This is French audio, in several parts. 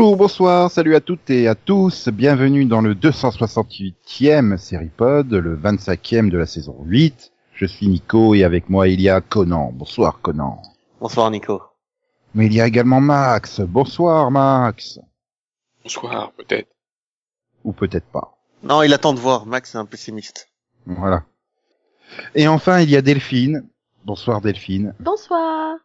Bonjour, bonsoir, salut à toutes et à tous, bienvenue dans le 268e Seripod, le 25e de la saison 8. Je suis Nico et avec moi il y a Conan. Bonsoir Conan. Bonsoir Nico. Mais il y a également Max. Bonsoir Max. Bonsoir, peut-être. Ou peut-être pas. Non, il attend de voir. Max est un pessimiste. Voilà. Et enfin il y a Delphine. Bonsoir Delphine. Bonsoir.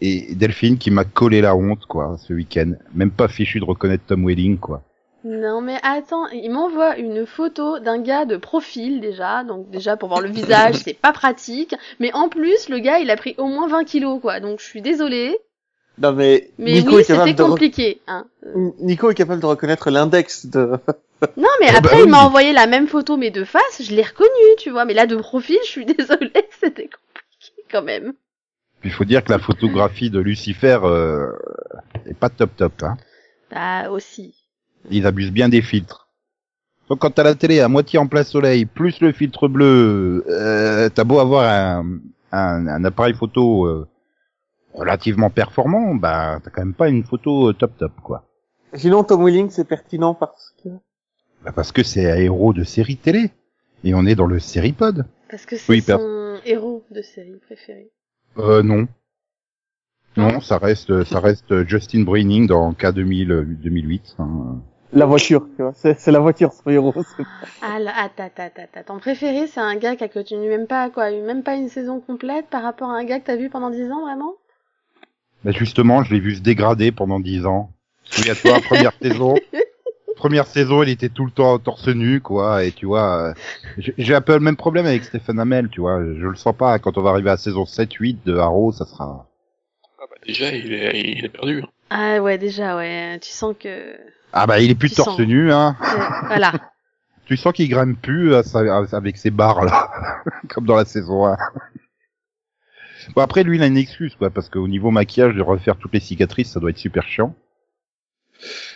Et, Delphine qui m'a collé la honte quoi ce week-end. Même pas fichu de reconnaître Tom Welling quoi. Non mais attends, il m'envoie une photo d'un gars de profil déjà, donc déjà pour voir le visage c'est pas pratique, mais en plus le gars il a pris au moins 20 kilos quoi, donc je suis désolée. Non mais, Mais Nico, oui est capable c'était de compliqué. Hein. Nico est capable de reconnaître l'index de... Non mais Ah après bah il m'a oui. envoyé la même photo mais de face, je l'ai reconnu tu vois, mais là de profil je suis désolée, c'était compliqué quand même. Il faut dire que la photographie de Lucifer euh, est pas top top. Hein. Bah aussi. Ils abusent bien des filtres. Donc quand t'as la télé à moitié en plein soleil, plus le filtre bleu, euh, t'as beau avoir un, un, un appareil photo euh, relativement performant, bah t'as quand même pas une photo euh, top top quoi. Sinon, Tom Welling, c'est pertinent parce que... Bah, parce que c'est un héros de série télé et on est dans le séripod. Parce que c'est Oui, per- son héros de série préféré. Euh non. Non, ça reste ça reste Justin Braining dans K2000 euh, 2008. hein. La voiture, tu vois. C'est c'est la voiture, son héros. C'est- Ah là, attends, attends, attends. Ton préféré c'est un gars qui a continué même pas quoi, même pas une saison complète par rapport à un gars que t'as vu pendant 10 ans vraiment? Bah justement, je l'ai vu se dégrader pendant dix ans. Souviens-toi, première saison. Première saison, il était tout le temps torse nu, quoi. Et tu vois, euh, j'ai un peu le même problème avec Stephen Amell, tu vois. Je le sens pas. Quand on va arriver à la saison 7, 8 de Arrow, ça sera... Ah bah déjà, il est, il est perdu. hein. Ah ouais, déjà, ouais. Tu sens que... Ah bah, il est plus Tu torse sens. nu, hein. Voilà. Tu sens qu'il grimpe plus à sa- avec ses barres, là. Comme dans la saison 1. Bon, après, lui, il a une excuse, quoi. Parce qu'au niveau maquillage, de refaire toutes les cicatrices, ça doit être super chiant.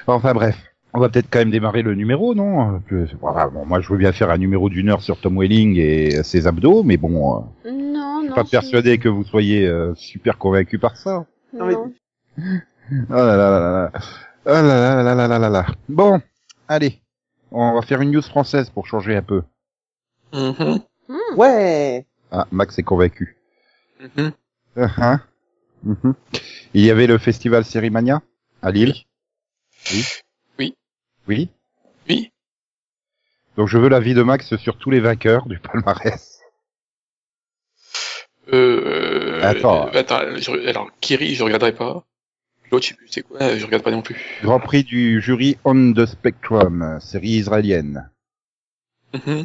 Enfin, bref. On va peut-être quand même démarrer le numéro, non? Voilà, bon, Moi, je veux bien faire un numéro d'une heure sur Tom Welling et ses abdos, mais bon, euh, Non, je suis non. pas persuadé que vous soyez euh, super convaincu par ça. Non, mais- Non. Oh là là là là là. Oh là là là là là là là. Bon, allez. On va faire une news française pour changer un peu. Mhm, Hmm. Ouais Ah, Max est convaincu. mhm. -huh. Mhm. Il y avait le festival Sérimania à Lille. Oui. Oui. Donc je veux l'avis de Max sur tous les vainqueurs du palmarès. Euh, Attends. euh, attends, je- alors, Kiri, je regarderai pas. L'autre, je sais plus c'est quoi, je regarde pas non plus. Grand prix du jury On the Spectrum, série israélienne. Mhm.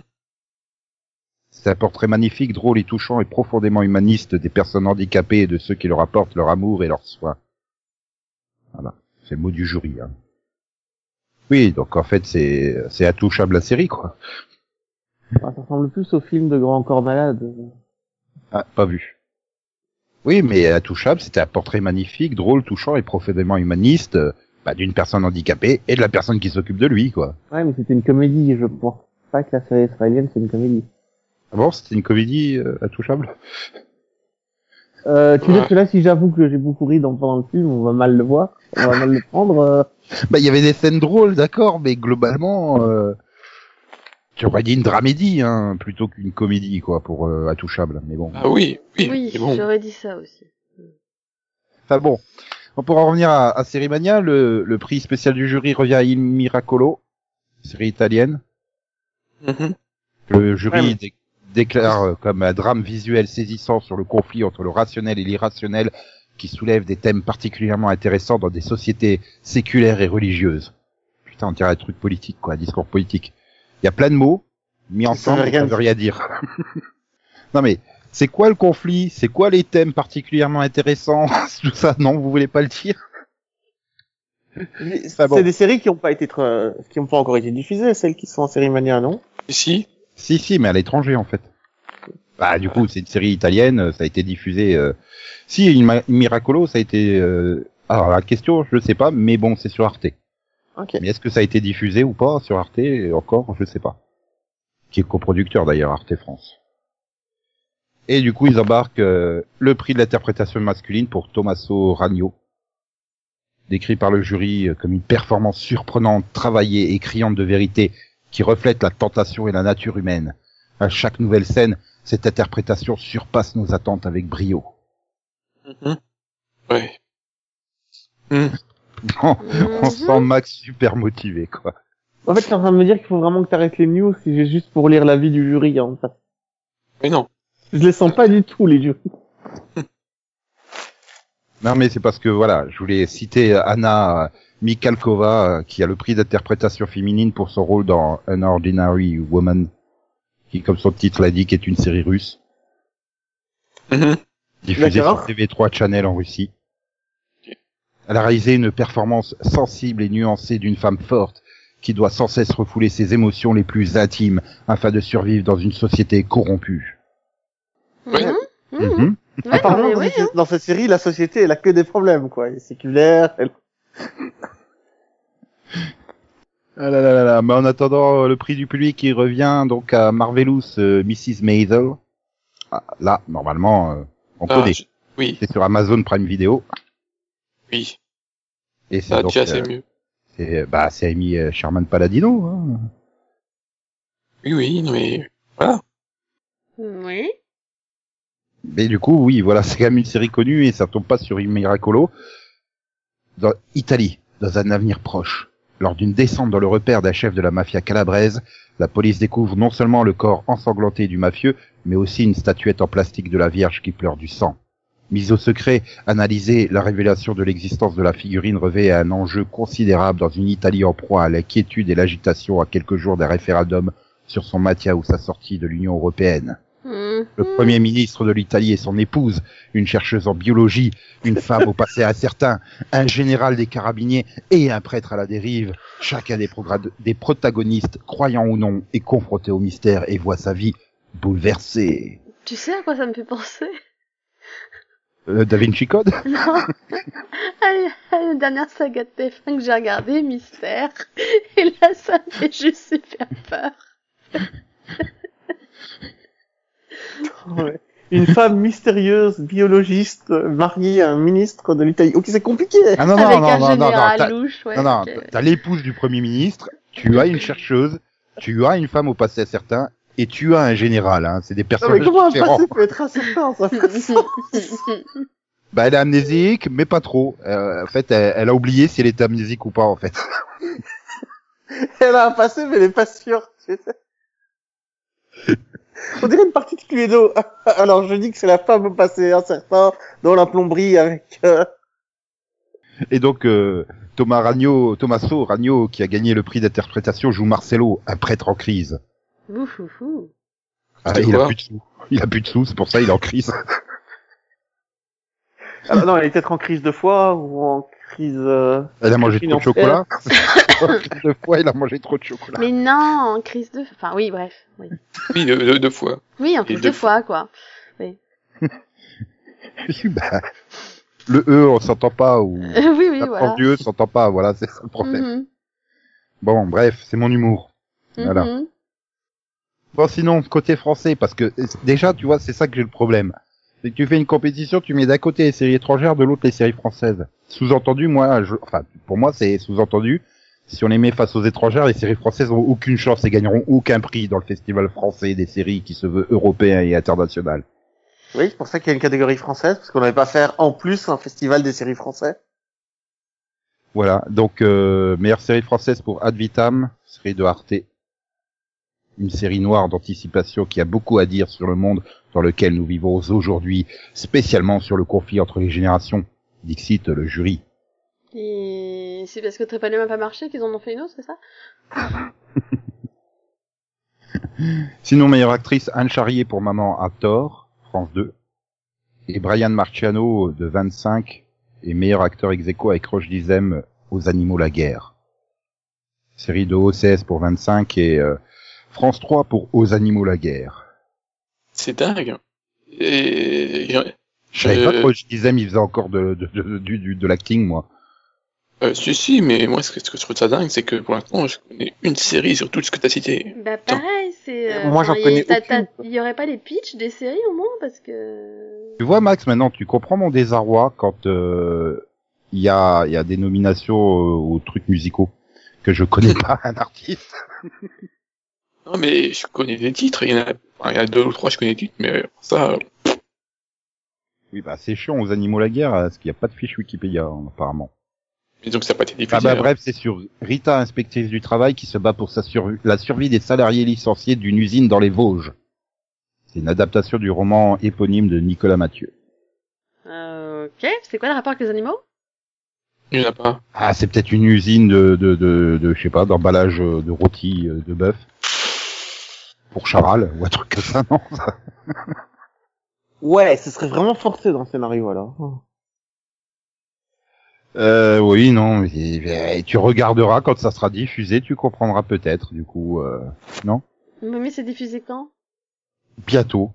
C'est un portrait magnifique, drôle et touchant et profondément humaniste des personnes handicapées et de ceux qui leur apportent leur amour et leur soin. Voilà, c'est le mot du jury. Hein. Oui, donc en fait c'est c'est intouchable la série quoi. Ah, Ça ressemble plus au film de Grand Corps Malade. Ah, pas vu. Oui, mais Intouchable, c'était un portrait magnifique, drôle, touchant et profondément humaniste euh, bah, d'une personne handicapée et de la personne qui s'occupe de lui, quoi. Ouais, mais c'était une comédie, je pense pas que la série israélienne, c'est une comédie. Ah bon, c'était une comédie euh, Intouchable? Euh, tu Ouais. sais que là, si j'avoue que j'ai beaucoup ri dans, pendant le film, on va mal le voir, on va mal le prendre. euh. Bah, il y avait des scènes drôles, d'accord, mais globalement, euh, j'aurais dit une dramédie, hein, plutôt qu'une comédie, quoi, pour euh, Intouchable. Mais bon. Ah oui, oui, Oui, bon. j'aurais dit ça aussi. Enfin bon. On pourra revenir à, à Sérimania. Le, le prix spécial du jury revient à Il Miracolo, série italienne. Mhm. Le jury Ouais, mais- déclare euh, comme un drame visuel saisissant sur le conflit entre le rationnel et l'irrationnel qui soulève des thèmes particulièrement intéressants dans des sociétés séculaires et religieuses. Putain, on dirait un truc politique, quoi, un discours politique. Il y a plein de mots mis Ça ensemble, rien ça veut rien dire. non mais, c'est quoi le conflit? C'est quoi les thèmes particulièrement intéressants? Tout ça, non, vous voulez pas le dire? C'est bon. des séries qui ont pas été, tra- qui ont pas encore été diffusées, celles qui sont en série mania, non? Si, Si, si, mais à l'étranger en fait. Bah, du coup, c'est une série italienne, ça a été diffusé. Euh... Si, Il Miracolo, ça a été. Euh... Alors la question, je sais pas, mais bon, c'est sur Arte. Ok. Mais est-ce que ça a été diffusé ou pas sur Arte Encore, je sais pas. qui est coproducteur d'ailleurs Arte France. Et du coup, ils embarquent euh, le prix de l'interprétation masculine pour Tommaso Ragno, décrit par le jury euh, comme une performance surprenante, travaillée et criante de vérité qui reflète la tentation et la nature humaine. À chaque nouvelle scène, cette interprétation surpasse nos attentes avec brio. Mhm. Ouais. Mhm. on Mhm. sent Max super motivé, quoi. En fait, je suis en train de me dire qu'il faut vraiment que t'arrêtes les news si j'ai juste pour lire l'avis du jury, en fait. Mais non. Je les sens pas du tout, les jurys. Non, mais c'est parce que voilà, je voulais citer Anna Mikhalkova, euh, qui a le prix d'interprétation féminine pour son rôle dans An Ordinary Woman, qui, comme son titre l'indique, est une série russe, Mhm. diffusée sur TV3 Channel en Russie. Elle a réalisé une performance sensible et nuancée d'une femme forte, qui doit sans cesse refouler ses émotions les plus intimes afin de survivre dans une société corrompue. Mhm. Mhm. Mhm. Ouais, Apparemment, mais dans, oui, cette- dans cette série, la société, elle a que des problèmes, quoi. Elle est séculaire, elle... Ah là là là là. Mais en attendant, euh, le prix du public qui revient donc à Marvelous euh, Mrs. Maisel. Ah, là, normalement, euh, on Ah, connaît. je- Oui, C'est sur Amazon Prime Video. oui. Et c'est Ça, donc, déjà, c'est euh, mieux. c'est, bah, c'est Amy euh, Sherman Paladino. Hein. Oui, oui, non, mais voilà. Oui. Mais du coup, oui, voilà, c'est quand même une série connue et ça tombe pas sur Miracolo. Dans Italie, dans un avenir proche, lors d'une descente dans le repère d'un chef de la mafia calabraise, la police découvre non seulement le corps ensanglanté du mafieux, mais aussi une statuette en plastique de la Vierge qui pleure du sang. Mise au secret, analyser la révélation de l'existence de la figurine revêt un enjeu considérable dans une Italie en proie à l'inquiétude et l'agitation à quelques jours d'un référendum sur son maintien ou sa sortie de l'Union européenne. Le premier ministre de l'Italie et son épouse, une chercheuse en biologie, une femme au passé incertain, un général des carabiniers et un prêtre à la dérive. Chacun des, protagonistes, croyant ou non, est confronté au mystère et voit sa vie bouleversée. Tu sais à quoi ça me fait penser? Euh, Da Vinci Code? Non. Allez, la dernière saga de TF1 que j'ai regardée, Mystère. Et là, ça me fait juste super peur. Ouais. Une femme mystérieuse, biologiste, mariée à un ministre de l'Italie. Ok, c'est compliqué. Ah non, Avec non, un non, non, non, non, général t'as- louche, ouais. non, non, ok. t'as l'épouse du premier ministre, tu as une chercheuse, tu as une femme au passé incertain, et tu as un général, hein. C'est des Non, personnages mais comment un différents. passé peut être incertain Ça fait sens. Bah, elle est amnésique, mais pas trop. Euh, en fait, elle, elle a oublié si elle était amnésique ou pas, en fait. Elle a un passé, mais elle est pas sûre. tu sais. On dirait une partie de Cluedo. Alors, je dis que c'est la femme au passé incertain dans la plomberie avec... euh, Et donc, euh, Thomas Ragno, Tommaso Ragno, qui a gagné le prix d'interprétation, joue Marcelo, un prêtre en crise. Ah, il a plus de sous. Il a plus de sous, c'est pour ça il est en crise. Ah, non, elle est peut-être en crise de foie ou en crise... euh, Elle a mangé trop de chocolat. Deux fois, il a mangé trop de chocolat. Mais non, en crise de... Enfin, oui, bref. Oui, Oui, deux, deux, deux fois. oui en Et crise deux de foie, quoi. Bah, le E, on s'entend pas, ou oui, oui, la voilà. du E s'entend pas, voilà, c'est ça le problème. Mhm. Bon, bref, c'est mon humour. Voilà. Mhm. Bon, sinon, côté français, parce que euh, déjà, tu vois, c'est ça que j'ai le problème. C'est que tu fais une compétition, tu mets d'un côté les séries étrangères, de l'autre les séries françaises. Sous-entendu, moi, je, enfin, pour moi, c'est sous-entendu. Si on les met face aux étrangères, les séries françaises n'ont aucune chance et gagneront aucun prix dans le festival français des séries qui se veut européen et international. Oui, c'est pour ça qu'il y a une catégorie française, parce qu'on n'avait pas faire en plus un festival des séries français. Voilà. Donc, euh, meilleure série française pour Ad Vitam, série de Arte. Une série noire d'anticipation qui a beaucoup à dire sur le monde dans lequel nous vivons aujourd'hui, spécialement sur le conflit entre les générations. Dixit, le jury. Et c'est parce que Trépalium a pas marché qu'ils en ont fait une autre, c'est ça Sinon, meilleure actrice, Anne Charrier pour Maman à tort, France 2. Et Brian Marciano de 25 et meilleur acteur ex aequo avec Roche Dizem aux Animaux la guerre. Série de OCS pour 25 et euh, France 3 pour Aux Animaux la guerre. C'est dingue. Et je- savais pas que Roche Dizem il faisait encore de, de, de, du- du- de l'acting, moi. Euh, si, si, mais moi, ce que, ce que je trouve ça dingue, c'est que pour l'instant, je connais une série sur tout ce que t'as cité. Bah pareil, c'est. euh, Moi, j'en connais Il y aurait pas les pitchs des séries au moins parce que. Tu vois, Max, maintenant, tu comprends mon désarroi quand euh, il y, a, y a des nominations euh, aux trucs musicaux que je connais pas un artiste. Non, mais je connais des titres, il y en a, enfin, y en a deux ou trois, je connais des titres, mais euh, ça, euh, Oui, bah c'est chiant aux animaux la guerre, parce qu'il n'y a pas de fiche Wikipédia, hein, apparemment. Disons que ça n'a pas été diffusé. Ah bah bref, c'est sur Rita, inspectrice du travail, qui se bat pour sa survie, la survie des salariés licenciés d'une usine dans les Vosges. C'est une adaptation du roman éponyme de Nicolas Mathieu. Euh, ok, c'est quoi le rapport avec les animaux? Il y en a pas. Ah, c'est peut-être une usine de, de, de, de je sais pas, d'emballage euh, de rôti euh, de bœuf. Pour Charal, ou un truc comme ça, non ça Ouais, ce serait vraiment forcé dans le scénario, alors. Euh, oui, non, mais, mais tu regarderas quand ça sera diffusé, tu comprendras peut-être, du coup, euh, non? Mais c'est diffusé quand? Bientôt.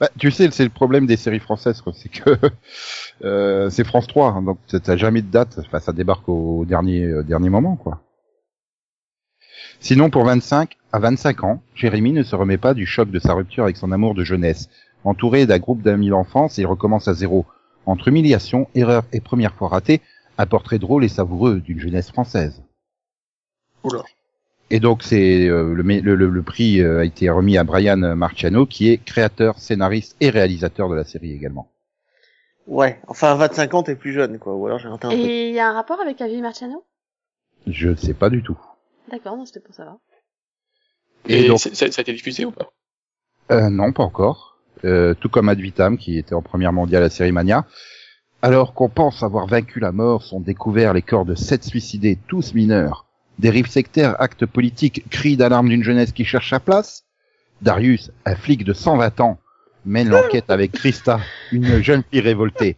Bah, tu sais, c'est le problème des séries françaises, quoi, c'est que euh, c'est France 3, hein, donc t'as jamais de date, enfin, ça débarque au dernier euh, dernier moment, quoi. Sinon, pour 25 à 25 ans, Jérémy ne se remet pas du choc de sa rupture avec son amour de jeunesse. Entouré d'un groupe d'amis d'enfance, il recommence à zéro. Entre humiliation, erreur et première fois ratée, un portrait drôle et savoureux d'une jeunesse française. Oula. Et donc c'est euh, le, le, le, le prix euh, a été remis à Brian Marciano qui est créateur, scénariste et réalisateur de la série également. Ouais, enfin, à 25 ans, t'es plus jeune, quoi. Ou alors j'ai raté un truc. Et il y a un rapport avec Avi Marciano? Je ne sais pas du tout. D'accord, non, c'était pour savoir. Et Et, donc- ça, ça a été diffusé ou pas? Euh, non, pas encore. Euh, tout comme Ad Vitam qui était en première mondiale à Série Mania. Alors qu'on pense avoir vaincu la mort, sont découverts les corps de sept suicidés, tous mineurs. Dérives sectaires, actes politiques, cris d'alarme d'une jeunesse qui cherche sa place. Darius, un flic de 120 ans, mène l'enquête avec Christa, une jeune fille révoltée.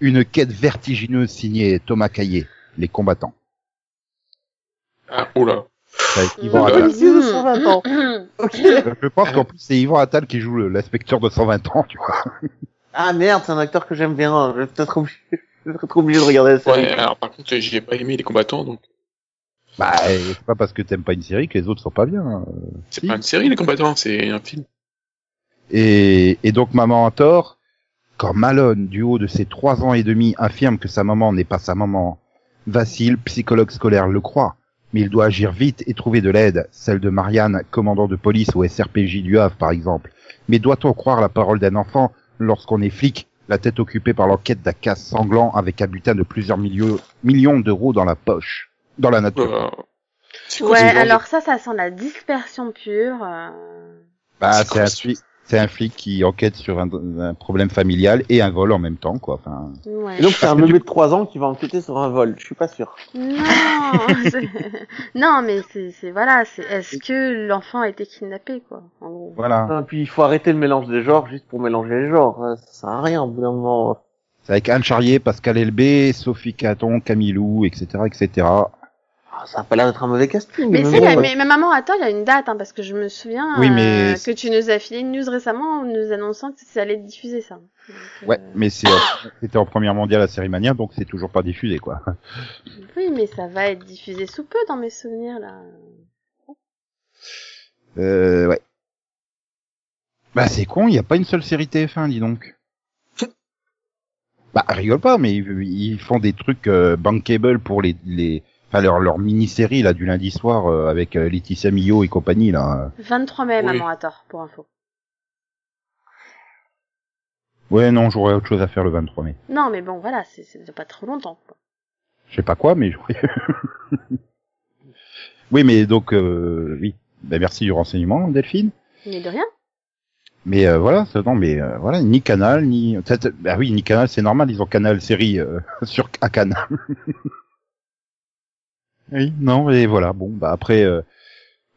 Une quête vertigineuse signée Thomas Caillé, les combattants. Ah, oula. Avec Yvan Oula. Attal. Policier de 120 ans. Ok. Je pense qu'en plus c'est Yvan Attal qui joue l'inspecteur de 120 ans, tu vois. Ah merde, c'est un acteur que j'aime bien. Je vais peut-être obligé, je vais être obligé de regarder la série. Ouais, alors par contre, j'ai pas aimé les combattants, donc Bah, c'est pas parce que t'aimes pas une série que les autres sont pas bien. hein. c'est Si. pas une série, les combattants, c'est un film. Et, et donc maman a tort. Quand Malone, du haut de ses trois ans et demi, affirme que sa maman n'est pas sa maman, Vassil, psychologue scolaire, le croit. Mais il doit agir vite et trouver de l'aide, celle de Marianne, commandant de police au SRPJ du Havre par exemple. Mais doit-on croire la parole d'un enfant lorsqu'on est flic, la tête occupée par l'enquête d'un casse sanglant avec un butin de plusieurs millions, millions d'euros dans la poche, dans la nature? Ouais, de- alors ça, ça sent la dispersion pure. euh. Bah, C'est un, c'est un flic qui enquête sur un, un problème familial et un vol en même temps, quoi. Enfin, Ouais. Et donc c'est un bébé de 3 ans qui va enquêter sur un vol. Je suis pas sûr. Non, non, mais c'est, c'est voilà, c'est est-ce que l'enfant a été kidnappé, quoi, en gros? voilà. Et puis il faut arrêter le mélange des genres juste pour mélanger les genres. Euh, Ça sert à rien au bout d'un moment. C'est avec Anne Charrier, Pascal Elbé, Sophie Caton, Camilou, etc., etc. Ah, ça a pas l'air d'être un mauvais casting. Mais, mais c'est, bon, mais, ouais. mais maman, attends, il y a une date, hein, parce que je me souviens Oui, mais- euh, que tu nous as filé une news récemment en nous annonçant que ça allait être diffusé, ça. Donc, euh, Ouais, mais c'est, c'était en première mondiale à Série Mania, donc c'est toujours pas diffusé, quoi. Oui, mais ça va être diffusé sous peu dans mes souvenirs, là. Euh, ouais. Bah, c'est con, il n'y a pas une seule série TF1, dis donc. Bah, rigole pas, mais ils, ils font des trucs euh, bankable pour les, les, enfin leur, leur mini-série là du lundi soir euh, avec euh, Laetitia Millot et compagnie là. 23 mai, Oui. maman, à tort, pour info. Ouais, non, j'aurais autre chose à faire le 23 mai. Non, mais bon, voilà, c'est, c'est pas trop longtemps, quoi. Je sais pas quoi, mais j'aurais. oui, mais donc, euh, oui. Ben, merci du renseignement, Delphine. Mais de rien. Mais euh, voilà, c'est- non, mais euh, voilà, ni Canal, ni. peut-être- Bah oui, ni Canal, c'est normal, ils ont Canal série euh, sur à Cannes. Oui, non, et voilà. Bon, bah après, euh,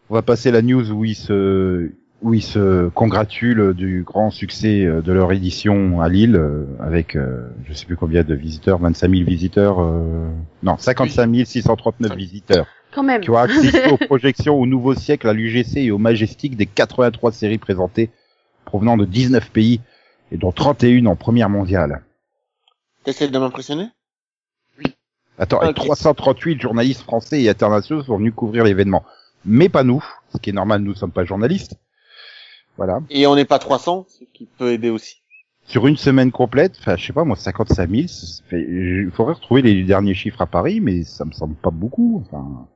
on va passer la news où ils se où ils se congratulent du grand succès euh, de leur édition à Lille euh, avec euh, je sais plus combien de visiteurs, 25 000 visiteurs, euh, non 55 639 visiteurs Quand même. qui ont assisté aux projections au Nouveau Siècle, à l'UGC et au Majestic des 83 séries présentées provenant de 19 pays et dont 31 en première mondiale. T'essaies de m'impressionner? Attends, et Ok. 338 journalistes français et internationaux sont venus couvrir l'événement. Mais pas nous, ce qui est normal, nous ne sommes pas journalistes. Voilà. Et on n'est pas 300, ce qui peut aider aussi. Sur une semaine complète, enfin, je sais pas, moi, 55 000, ça fait... il faudrait retrouver les derniers chiffres à Paris, mais ça me semble pas beaucoup. Enfin,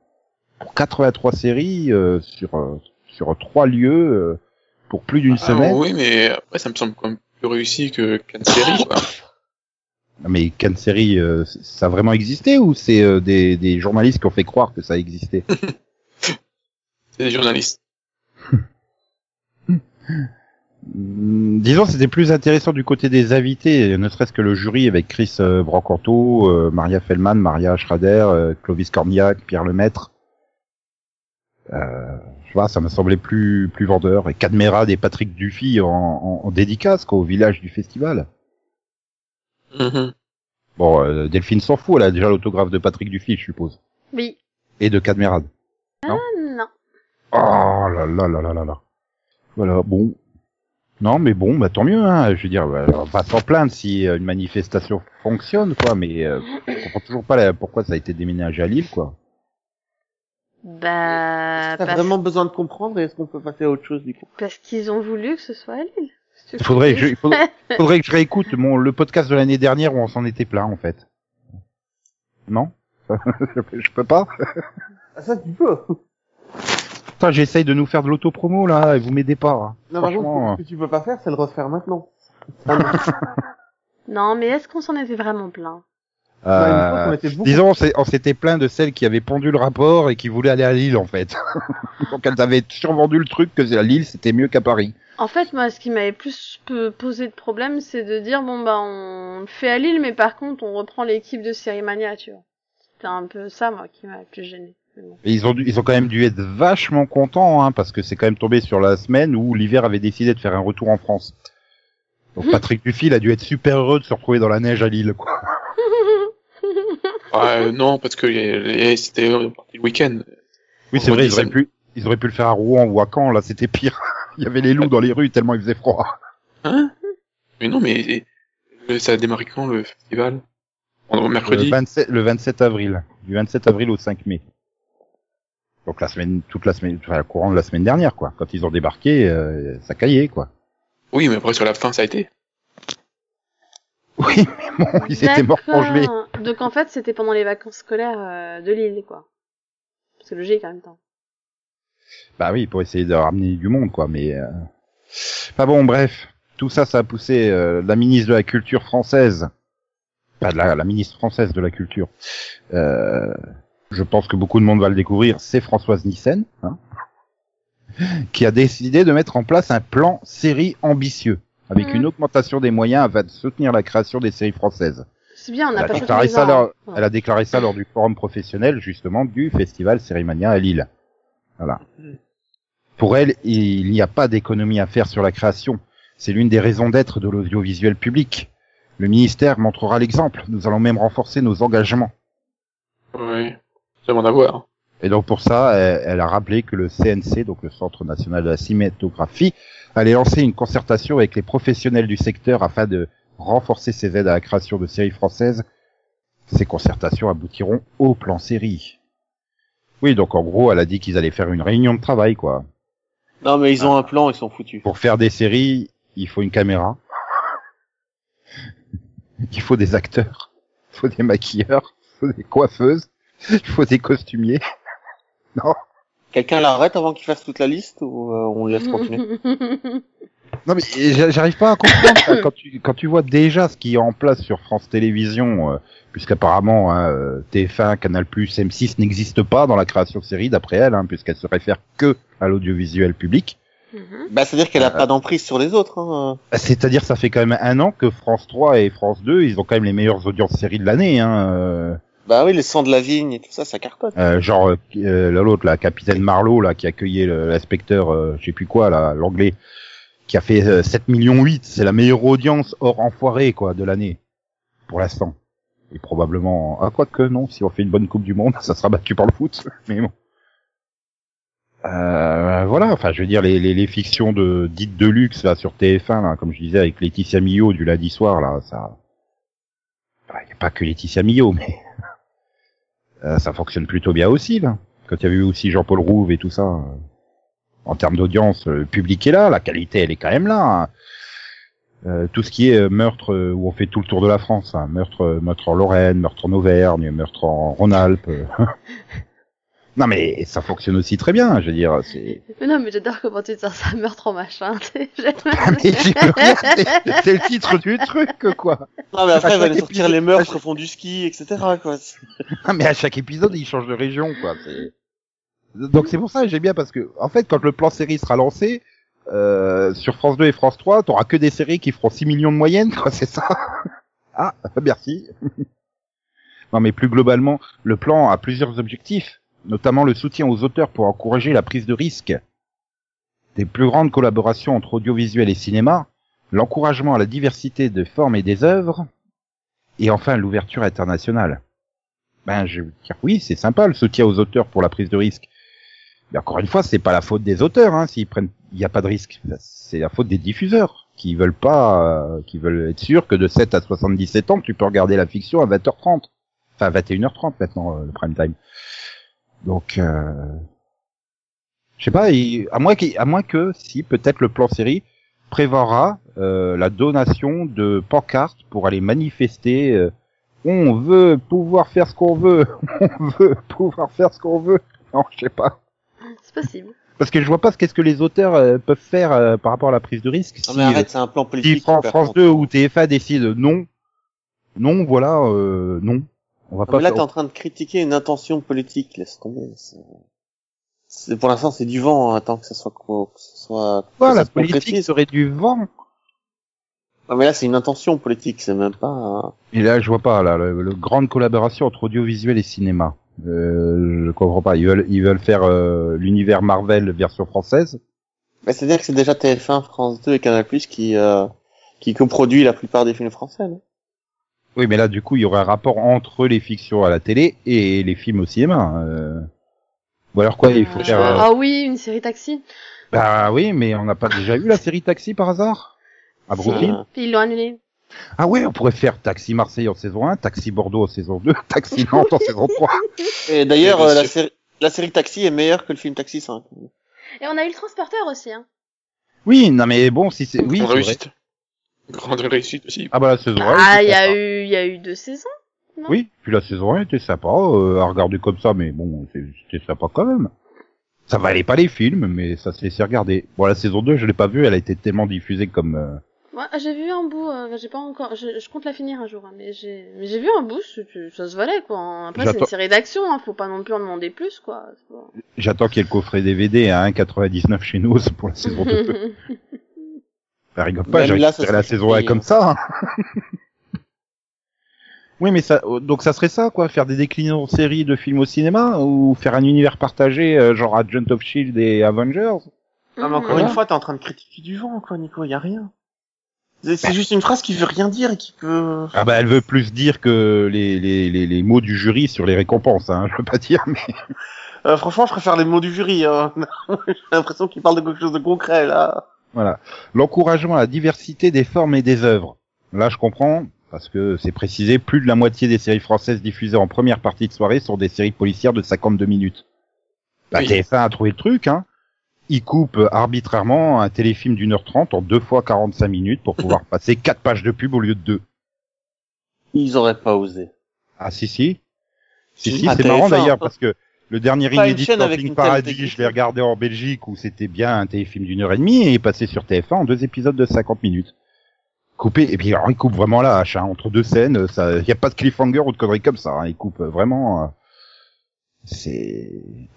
pour 83 séries, euh, sur, euh, sur trois lieux, euh, pour plus d'une Ah, semaine. oui, mais après, ça me semble quand même plus réussi que qu'une série, quoi. Mais Série, euh, ça a vraiment existé ou c'est euh, des, des journalistes qui ont fait croire que ça existait C'est des journalistes. Hmm, Disons, c'était plus intéressant du côté des invités, ne serait-ce que le jury avec Chris euh, Brancanto, euh, Maria Fellman, Maria Schrader, euh, Clovis Cornillac, Pierre Lemaître. Euh, je vois, ça me semblait plus plus vendeur. Et Cadmerade et Patrick Dufy en, en, en dédicace quoi, au village du festival. Mhm. Bon, euh, Delphine s'en fout, elle a déjà l'autographe de Patrick Dufy, je suppose. Oui. Et de Cadmerade. Non. Oh là là là là là là. Voilà, bon. Non, mais bon, bah tant mieux, hein. Je veux dire, bah, on va s'en plaindre si euh, une manifestation fonctionne, quoi, mais euh, je comprends toujours pas la- pourquoi ça a été déménagé à Lille, quoi. Bah, T'as parce, vraiment besoin de comprendre et est-ce qu'on peut passer à autre chose du coup? Parce qu'ils ont voulu que ce soit à Lille. Il faudrait, que je, il faudrait, faudrait que je réécoute mon, le podcast de l'année dernière où on s'en était plein, en fait. Non? Je, peux pas? Ah ça tu peux Putain, j'essaye de nous faire de l'autopromo, là, et vous m'aidez pas. hein. Non par Franchement, contre, ce que tu peux pas faire c'est le refaire maintenant. Non. Mais est-ce qu'on s'en était vraiment plein? Euh, beaucoup- Disons, on s'est- on s'était plaint de celles qui avaient pondu le rapport et qui voulaient aller à Lille, en fait. Donc elles avaient survendu le truc que à Lille, c'était mieux qu'à Paris. En fait, moi, ce qui m'avait plus posé de problème, c'est de dire bon bah on le fait à Lille, mais par contre on reprend l'équipe de Série Mania, tu vois. C'était un peu ça, moi, qui m'a plus gêné. Et ils ont, dû, ils ont quand même dû être vachement contents, hein, parce que c'est quand même tombé sur la semaine où l'hiver avait décidé de faire un retour en France. Donc Mhm. Patrick Dufy, il a dû être super heureux de se retrouver dans la neige à Lille, quoi. Ah, euh, non, parce que les- c'était euh, le week-end. Oui, c'est vrai, ils auraient pu, ils auraient pu le faire à Rouen ou à Caen, là, c'était pire. Il y avait les loups dans les rues tellement il faisait froid. Hein? Mais non, mais euh, ça a démarré quand le festival? On- Mercredi? Le 27, le 27 avril. Du 27 avril au 5 mai. Donc la semaine, toute la semaine, enfin, le courant de la semaine dernière, quoi. Quand ils ont débarqué, euh, ça caillait, quoi. Oui, mais après sur la fin, ça a été. Oui, mais bon, ils étaient morts jouer. D'accord. Donc en fait, c'était pendant les vacances scolaires euh, de Lille, quoi. C'est logique en même temps. Bah oui, pour essayer de ramener du monde, quoi. Mais, euh... bon, bref. Tout ça, ça a poussé euh, la ministre de la Culture française, pas de la, la ministre française de la Culture. Euh, je pense que beaucoup de monde va le découvrir. C'est Françoise Nissen, hein, qui a décidé de mettre en place un plan série ambitieux, avec une augmentation des moyens afin de soutenir la création des séries françaises. C'est bien, on Elle n'a a, pas déclaré ça lors, elle a déclaré ça lors du forum professionnel, justement, du festival Sérimania à Lille. Voilà. Pour elle, il n'y a pas d'économie à faire sur la création. C'est l'une des raisons d'être de l'audiovisuel public. Le ministère montrera l'exemple. Nous allons même renforcer nos engagements. Ça va en avoir. Et donc pour ça, elle, elle a rappelé que le CNC, donc le Centre national de la cinématographie, allait lancer une concertation avec les professionnels du secteur afin de renforcer ses aides à la création de séries françaises. Ces concertations aboutiront au plan série. Oui, donc en gros, elle a dit qu'ils allaient faire une réunion de travail, quoi. Non mais ils ont un plan, ils sont foutus. Pour faire des séries, il faut une caméra. Il faut des acteurs. Il faut des maquilleurs. Il faut des coiffeuses. Il faut des costumiers. Non. Quelqu'un l'arrête avant qu'il fasse toute la liste ou euh, on le laisse continuer Non mais j'a- j'arrive pas à comprendre ça. quand tu quand tu vois déjà ce qui est en place sur France Télévisions, euh, puisqu'apparemment hein, euh, TF1, Canal+, M6 n'existent pas dans la création de séries d'après elle, hein, puisqu'elle se réfère que à l'audiovisuel public. Mhm. Bah c'est-à-dire qu'elle a Euh, pas d'emprise sur les autres. Hein. Bah, C'est-à-dire ça fait quand même un an que France 3 et France 2, ils ont quand même les meilleures audiences séries de l'année. Hein, euh, Bah oui, les sangs de la vigne et tout ça, ça cartonne. euh, genre euh, l'autre, la capitaine Marlowe, là, qui accueillait le- l'inspecteur, euh, je sais plus quoi, là, l'anglais, qui a fait euh, 7 millions 8. C'est la meilleure audience hors enfoiré, quoi, de l'année. Pour l'instant. Et probablement, ah, quoi que non, si on fait une bonne Coupe du Monde, ça sera battu par le foot. Mais bon. Euh, voilà, enfin, je veux dire, les, les, les fictions de dites de luxe, là, sur TF1, là, comme je disais, avec Laetitia Millot du lundi soir, là, ça... Il n'y a pas que Laetitia Millot, mais... euh, ça fonctionne plutôt bien aussi là. Quand il y avait eu aussi Jean-Paul Rouve et tout ça, euh, en termes d'audience, le public est là, la qualité elle est quand même là. hein. Euh, tout ce qui est euh, meurtre euh, où on fait tout le tour de la France, hein. meurtre, euh, meurtre en Lorraine, meurtre en Auvergne, meurtre en Rhône-Alpes. non mais ça fonctionne aussi très bien, je veux dire. C'est Mais non, mais j'adore comment tu te sens ça, meurtre en machin. tu sais, j'aime- Ah, mais c'est- le titre du truc quoi. Non, mais après, il va nous sortir épisode- les meurtres au fond du ski, etc., quoi. Ah, mais à chaque épisode, il change de région, quoi. C'est... Donc c'est pour ça que j'aime bien parce que, en fait, quand le plan série sera lancé, euh, sur France 2 et France 3, t'auras que des séries qui feront 6 millions de moyenne, quoi, c'est ça. ah, merci. non, mais plus globalement, le plan a plusieurs objectifs, notamment le soutien aux auteurs pour encourager la prise de risque, des plus grandes collaborations entre audiovisuel et cinéma, l'encouragement à la diversité de formes et des œuvres, et enfin l'ouverture internationale. Ben, je veux dire, oui, c'est sympa le soutien aux auteurs pour la prise de risque. Mais encore une fois, c'est pas la faute des auteurs, hein, s'ils prennent, il n'y a pas de risque. C'est la faute des diffuseurs qui veulent pas, euh, qui veulent être sûrs que de 7 à 77 ans, tu peux regarder la fiction à 20h30. Enfin, 21h30 maintenant, euh, le prime time. Donc, euh, je sais pas, il- à moins, qu'il- à moins que, si, peut-être le plan série prévoira euh, la donation de pancartes pour aller manifester euh, on veut pouvoir faire ce qu'on veut. On veut pouvoir faire ce qu'on veut. Non, je sais pas. C'est possible. Parce que je vois pas ce qu'est-ce que les auteurs euh, peuvent faire euh, par rapport à la prise de risque. Non, si, mais arrête, c'est un plan si politique. Par France contre. 2 ou TF1 décident non, non, voilà, euh, non. On va Non, pas mais là, faire- t'es en train de critiquer une intention politique, laisse tomber. c'est- pour l'instant, c'est du vent, hein, tant que ça soit, quoi, que ce soit, Quoi, ça la politique concrétise. serait du vent. Non, mais là, c'est une intention politique, c'est même pas, un- Et là, je vois pas, là, le, le grande collaboration entre audiovisuel et cinéma. Euh, je comprends pas. Ils veulent, ils veulent faire euh, l'univers Marvel version française. Bah, c'est-à-dire que c'est déjà TF1, France 2 et Canal+, qui, euh, qui coproduit la plupart des films français, non? Oui, mais là, du coup, il y aurait un rapport entre les fictions à la télé et les films au cinéma. Euh... Ou alors quoi, il faut Euh, faire... euh, Ah oui, une série taxi. Bah oui, mais on n'a pas déjà eu la série Taxi par hasard? À Brooklyn? Puis ils l'ont annulé. Ah ouais, on pourrait faire Taxi Marseille en saison 1, Taxi Bordeaux en saison 2, Taxi Nantes en saison 3. Et d'ailleurs, euh, la, série, la série Taxi est meilleure que le film Taxi 5. Et on a eu le transporteur aussi, hein. Oui, non mais bon, si c'est... Oui, c'est vrai. Grande réussite aussi. Ah bah la saison 1, Ah, il y a sympa. eu, il y a eu deux saisons. non? Oui, puis la saison 1 était sympa euh, à regarder comme ça, mais bon, c'est- c'était sympa quand même. Ça valait pas les films, mais ça se laissait regarder. Bon, la saison 2, je l'ai pas vue, elle a été tellement diffusée comme... euh, Ouais, j'ai vu un bout, euh, j'ai pas encore, je, je compte la finir un jour, hein, mais j'ai, mais j'ai vu un bout, ça se valait quoi. Après c'est une série d'action, hein, faut pas non plus en demander plus quoi. J'attends qu'il y ait le coffret DVD à 1,99 chez nous pour la saison 2. Bah, rigole pas, j'ai ça la saison 1 payé, comme ça. hein. oui, mais ça, donc ça serait ça, quoi, faire des déclinaisons de séries de films au cinéma ou faire un univers partagé, euh, genre Agent of Shield et Avengers. Non, mais encore Mhm. une fois, t'es en train de critiquer du vent, quoi, Nico, y a rien. C'est c'est juste une phrase qui veut rien dire et qui peut... Ah bah, elle veut plus dire que les, les, les, les mots du jury sur les récompenses, hein, je veux pas dire, mais Euh, franchement, je préfère les mots du jury, hein. J'ai l'impression qu'il parle de quelque chose de concret, là. Voilà. L'encouragement à la diversité des formes et des œuvres. Là, je comprends, parce que c'est précisé, plus de la moitié des séries françaises diffusées en première partie de soirée sont des séries policières de 52 minutes. Bah, Oui. TF1 a trouvé le truc, hein. Il coupe euh, arbitrairement un téléfilm d'une heure trente en deux fois 45 minutes pour pouvoir passer quatre pages de pub au lieu de deux. Ils auraient pas osé. Ah si si. Si Si, à c'est marrant TF1, d'ailleurs hein. parce que le dernier Pas inédit de Camping Paradis, je l'ai regardé en Belgique où c'était bien un téléfilm d'une heure et demie et est passé sur TF1 en deux épisodes de 50 minutes. Coupé, et puis alors il coupe vraiment la hache, hein, entre deux scènes, ça, y a pas de cliffhanger ou de conneries comme ça, hein, il coupe vraiment, euh, c'est,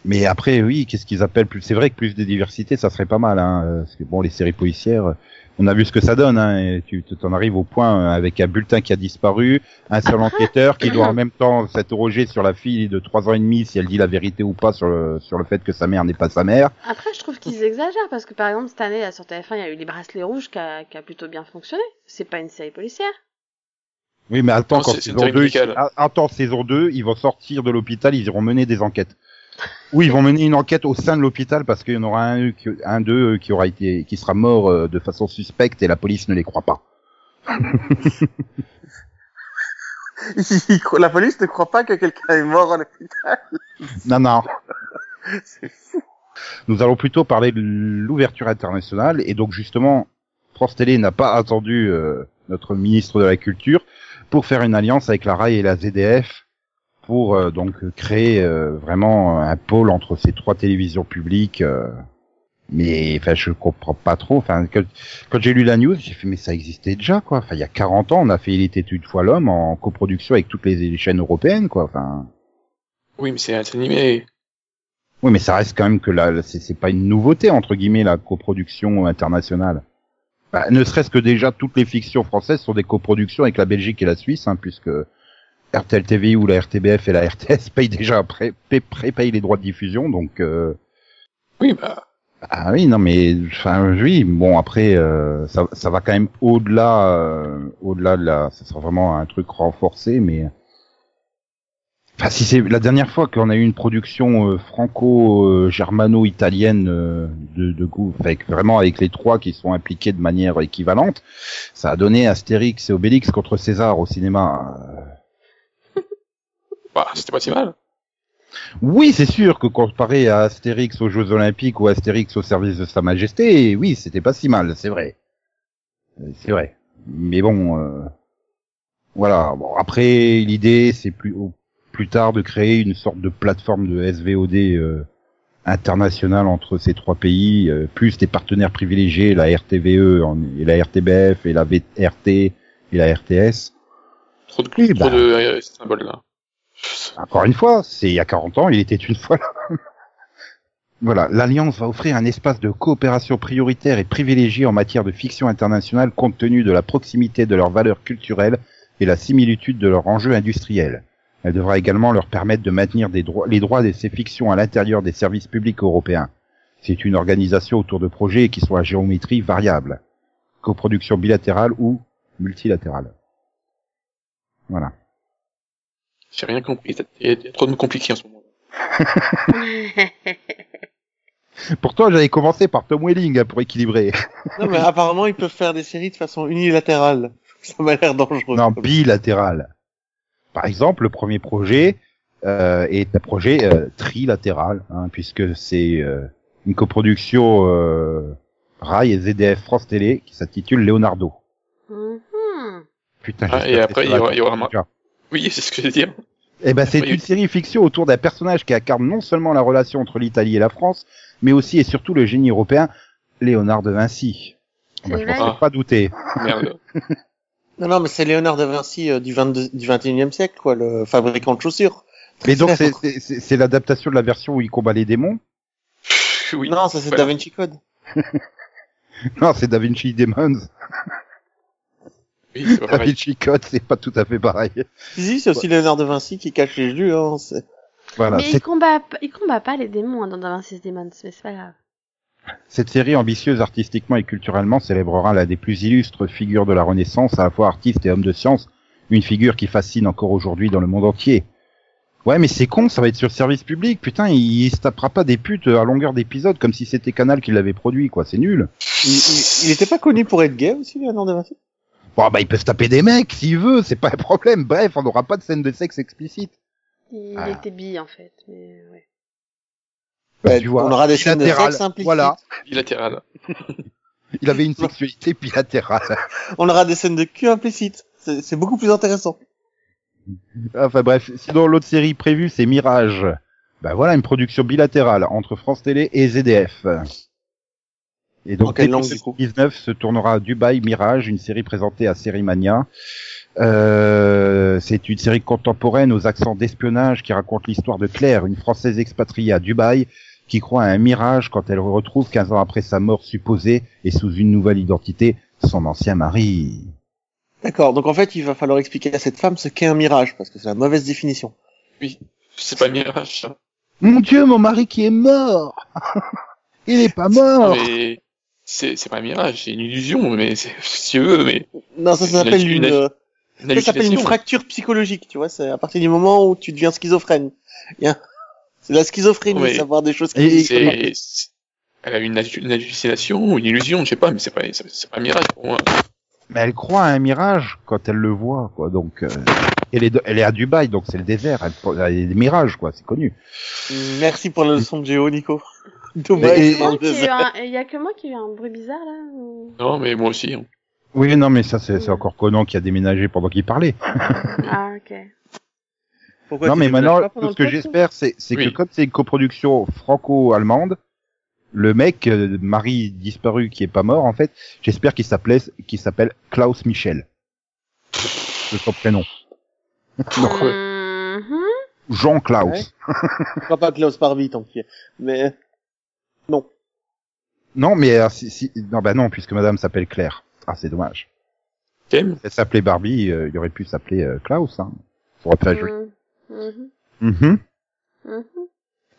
mais après oui, qu'est-ce qu'ils appellent plus, c'est vrai que plus de diversité, ça serait pas mal, hein, euh, parce que bon, les séries policières, on a vu ce que ça donne, hein, et tu t'en arrives au point euh, avec un bulletin qui a disparu, un seul enquêteur qui doit en même temps s'interroger sur la fille de trois ans et demi si elle dit la vérité ou pas sur le, sur le fait que sa mère n'est pas sa mère. Après, je trouve qu'ils exagèrent parce que par exemple cette année là, sur TF1, il y a eu les bracelets rouges qui a, qui a plutôt bien fonctionné. C'est pas une série policière. Oui, mais attends, Non, quand saison 2, médical. ah, attends, saison 2, ils vont sortir de l'hôpital, ils iront mener des enquêtes. Oui, ils vont mener une enquête au sein de l'hôpital parce qu'il y en aura un, un d'eux qui aura été, qui sera mort euh, de façon suspecte et la police ne les croit pas. La police ne croit pas que quelqu'un est mort à l'hôpital. Non, non. C'est fou. Nous allons plutôt parler de l'ouverture internationale et donc justement, France Télé n'a pas attendu euh, notre ministre de la Culture pour faire une alliance avec la RAI et la ZDF pour euh, donc créer euh, vraiment un pôle entre ces trois télévisions publiques. euh. mais enfin, je comprends pas trop. Enfin, quand, quand j'ai lu la news, j'ai fait mais ça existait déjà quoi. Enfin, il y a 40 ans, on a fait Il était une fois l'homme en coproduction avec toutes les, les chaînes européennes quoi. Enfin. Oui, mais c'est un animé. Oui, mais ça reste quand même que là, c'est c'est pas une nouveauté entre guillemets la coproduction internationale. Bah, ne serait-ce que déjà toutes les fictions françaises sont des coproductions avec la Belgique et la Suisse, hein, puisque RTL TV ou la RTBF et la RTS payent déjà pré pré prépayent les droits de diffusion, donc euh, Oui, bah, ah oui non mais enfin oui bon après euh, ça ça va quand même au-delà euh, au-delà de la ça sera vraiment un truc renforcé mais Enfin, si c'est la dernière fois qu'on a eu une production euh, franco-germano-italienne euh, de, de goût, avec vraiment avec les trois qui sont impliqués de manière équivalente, ça a donné Astérix et Obélix contre César au cinéma. Bah, c'était pas si mal. Oui, c'est sûr que comparé à Astérix aux Jeux Olympiques ou Astérix au service de Sa Majesté, oui, c'était pas si mal, c'est vrai. Euh, C'est vrai. Mais bon, euh, voilà. Bon, après, l'idée, c'est plus plus tard de créer une sorte de plateforme de SVOD euh, internationale entre ces trois pays, euh, plus des partenaires privilégiés, la RTVE en- et la RTBF et la VRT et la RTS. Trop de, Oui, trop bah. de euh, symboles là. Encore une fois, c'est il y a 40 ans, il était une fois là. voilà, l'Alliance va offrir un espace de coopération prioritaire et privilégié en matière de fiction internationale compte tenu de la proximité de leurs valeurs culturelles et la similitude de leurs enjeux industriels. Elle devra également leur permettre de maintenir les droits de ces fictions à l'intérieur des services publics européens. C'est une organisation autour de projets qui sont à géométrie variable. Coproduction bilatérale ou multilatérale. Voilà. J'ai rien compris. Il y a trop de mots compliqués en ce moment. Pourtant, j'avais commencé par Tom Welling pour équilibrer. Non, mais apparemment, ils peuvent faire des séries de façon unilatérale. Ça m'a l'air dangereux. Non, bilatéral. Par exemple, le premier projet euh, est un projet euh, trilatéral, hein, puisque c'est euh, une coproduction euh, RAI et ZDF France Télé qui s'intitule Leonardo. Mhm. Putain, Ah, et après, il y aura- il y aura. Oui, c'est ce que je veux dire. Eh ben, c'est Oui. une série fiction autour d'un personnage qui incarne non seulement la relation entre l'Italie et la France, mais aussi et surtout le génie européen, Léonard de Vinci. Bah, je pensais pas douter. Merde. Non, non, mais c'est Léonard de Vinci euh, du, 22, du 21e siècle, quoi, le fabricant de chaussures. Mais donc, c'est- l'adaptation de la version où il combat les démons oui. Non, ça c'est Voilà. Da Vinci Code. Non, c'est Da Vinci Demons. Oui, c'est pas Code, c'est pas tout à fait pareil. Si, si, c'est aussi Léonard de Vinci qui cache les jus, hein. c'est- Voilà, mais il combat, il combat pas les démons hein, dans Da Vinci Demons, mais c'est pas grave. Cette série ambitieuse artistiquement et culturellement célébrera l'un des plus illustres figures de la Renaissance, à la fois artiste et homme de science, une figure qui fascine encore aujourd'hui dans le monde entier. Ouais, mais c'est con, ça va être sur service public, putain, il, il se tapera pas des putes à longueur d'épisode comme si c'était Canal qui l'avait produit, quoi, c'est nul. Il, il, il était pas connu pour être gay aussi, Léonard de Vinci? Bon, bah, il peut se taper des mecs s'il veut, c'est pas un problème. Bref, on n'aura pas de scène de sexe explicite. Il Ah. était bi en fait, mais ouais. Bah, Ouais, tu vois, on aura des scènes de sexe implicites. Voilà, Bilatéral. il avait une sexualité bilatérale. On aura des scènes de cul implicites. C'est c'est beaucoup plus intéressant. Enfin bref, sinon l'autre série prévue c'est Mirage. Ben voilà une production bilatérale entre France Télé et ZDF. Et En donc quelle dès langue, du coup 2019 se tournera à Dubaï Mirage, une série présentée à Sérimania. Euh, c'est une série contemporaine aux accents d'espionnage qui raconte l'histoire de Claire, une Française expatriée à Dubaï, qui croit à un mirage quand elle retrouve 15 ans après sa mort supposée et sous une nouvelle identité son ancien mari. D'accord, donc en fait, il va falloir expliquer à cette femme ce qu'est un mirage, parce que c'est la mauvaise définition. C'est pas Mirage, ça. Mon Dieu, mon mari qui est mort Il est pas mort Mais c'est c'est pas un mirage, c'est une illusion, mais c'est si tu veux, mais Non, ça, s'appelle une, une euh, une ça s'appelle une fracture psychologique, tu vois, c'est à partir du moment où tu deviens schizophrène. C'est la schizophrénie, Oui. savoir des choses qui. C'est elle a une, une hallucination ou une illusion, je sais pas, mais c'est pas c'est c'est pas un mirage pour moi. Mais elle croit à un mirage quand elle le voit, quoi. Donc, euh, Elle est, de- elle est à Dubaï, donc c'est le désert. Elle, elle a des mirages, quoi. C'est connu. Merci pour la leçon de géo, Nico. Il y a que moi qui ai eu un bruit bizarre là ou- Non, mais moi aussi. hein. Oui, non, mais ça, c'est encore Conan qui a déménagé pendant qu'il parlait. Ah ok. Pourquoi non, mais maintenant, ce que j'espère, c'est Oui. que comme c'est une coproduction franco-allemande, le mec, euh, Marie disparu qui est pas mort, en fait, j'espère qu'il s'appelait, qu'il s'appelle Klaus Michel. C'est son prénom. Mhm. Jean Klaus. Ouais. Je crois pas Klaus Barbie, tant pis. Mais, Non, mais euh, si, si, non, bah non, puisque Madame s'appelle Claire. Ah, c'est dommage. Thème Elle s'appelait Barbie, euh, il aurait pu s'appeler euh, Klaus. Hein. Ça aurait pu être joli. Mhm. Mhm. Mhm.